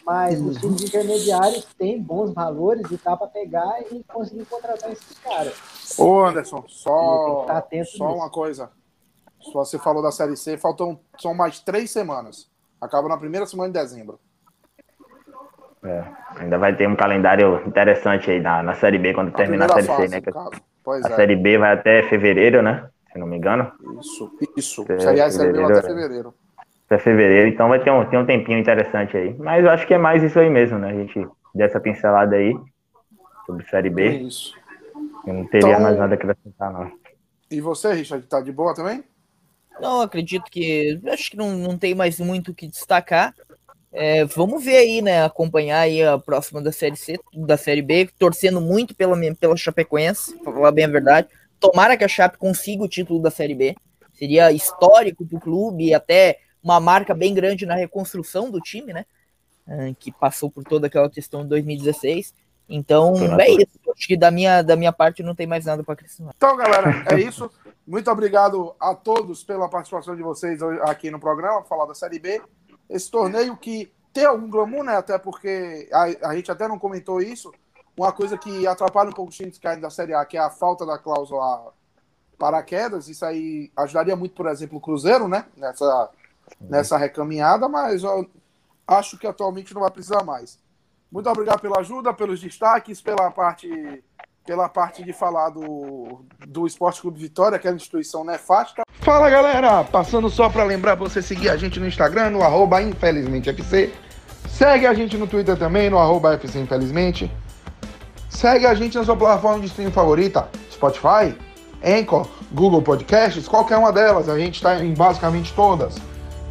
Mas os times intermediários têm bons valores e dá para pegar e conseguir contratar esses caras. Ô, Anderson, só, só nisso. uma coisa. Só você falou da Série C, faltam são mais três semanas. Acaba na primeira semana de dezembro. É, ainda vai ter um calendário interessante aí na, na Série B quando terminar a Série C, fase, né? caso. Pois a é. Série B vai até fevereiro, né? Se não me engano. Isso, isso. Série A e Série B vai até fevereiro, é. fevereiro. Até fevereiro, então vai ter um, ter um tempinho interessante aí. Mas eu acho que é mais isso aí mesmo, né? A gente dessa pincelada aí sobre Série B. Isso. Eu não teria Então- mais nada a acrescentar, não. E você, Richard, tá de boa também? Não, acredito que. Acho que não, não tem mais muito o que destacar. É, vamos ver aí, né? Acompanhar aí a próxima da Série C, da Série B, torcendo muito pela, pela Chapecoense, pra falar bem a verdade. Tomara que a Chape consiga o título da Série B. Seria histórico pro clube e até uma marca bem grande na reconstrução do time, né? Ah, Que passou por toda aquela questão de 2016. Então, é isso. Acho que da minha, da minha parte não tem mais nada para acrescentar. Então, galera, é isso. Muito obrigado a todos pela participação de vocês aqui no programa, falar da Série B. Esse torneio que tem algum glamour, né? Até porque a, a gente até não comentou isso. Uma coisa que atrapalha um pouco os times que caem da Série A, que é a falta da cláusula paraquedas. Isso aí ajudaria muito, por exemplo, o Cruzeiro, né? Nessa, nessa recaminhada, mas eu acho que atualmente não vai precisar mais. Muito obrigado pela ajuda, pelos destaques, pela parte, pela parte de falar do, do Esporte Clube Vitória, que é uma instituição nefasta. Fala galera, passando só para lembrar você seguir a gente no Instagram, no arroba infelizmentefc. Segue a gente no Twitter também, no arroba FC Infelizmente. Segue a gente na sua plataforma de streaming favorita, Spotify, Anchor, Google Podcasts, qualquer uma delas. A gente está em basicamente todas.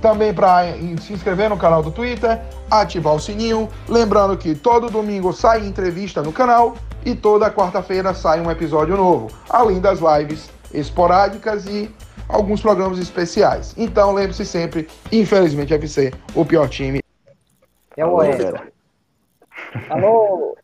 Também para se inscrever no canal do Twitter, ativar o sininho. Lembrando que todo domingo sai entrevista no canal e toda quarta-feira sai um episódio novo, além das lives esporádicas e alguns programas especiais. Então lembre-se sempre, infelizmente FC, o pior time É o Oeste. Alô?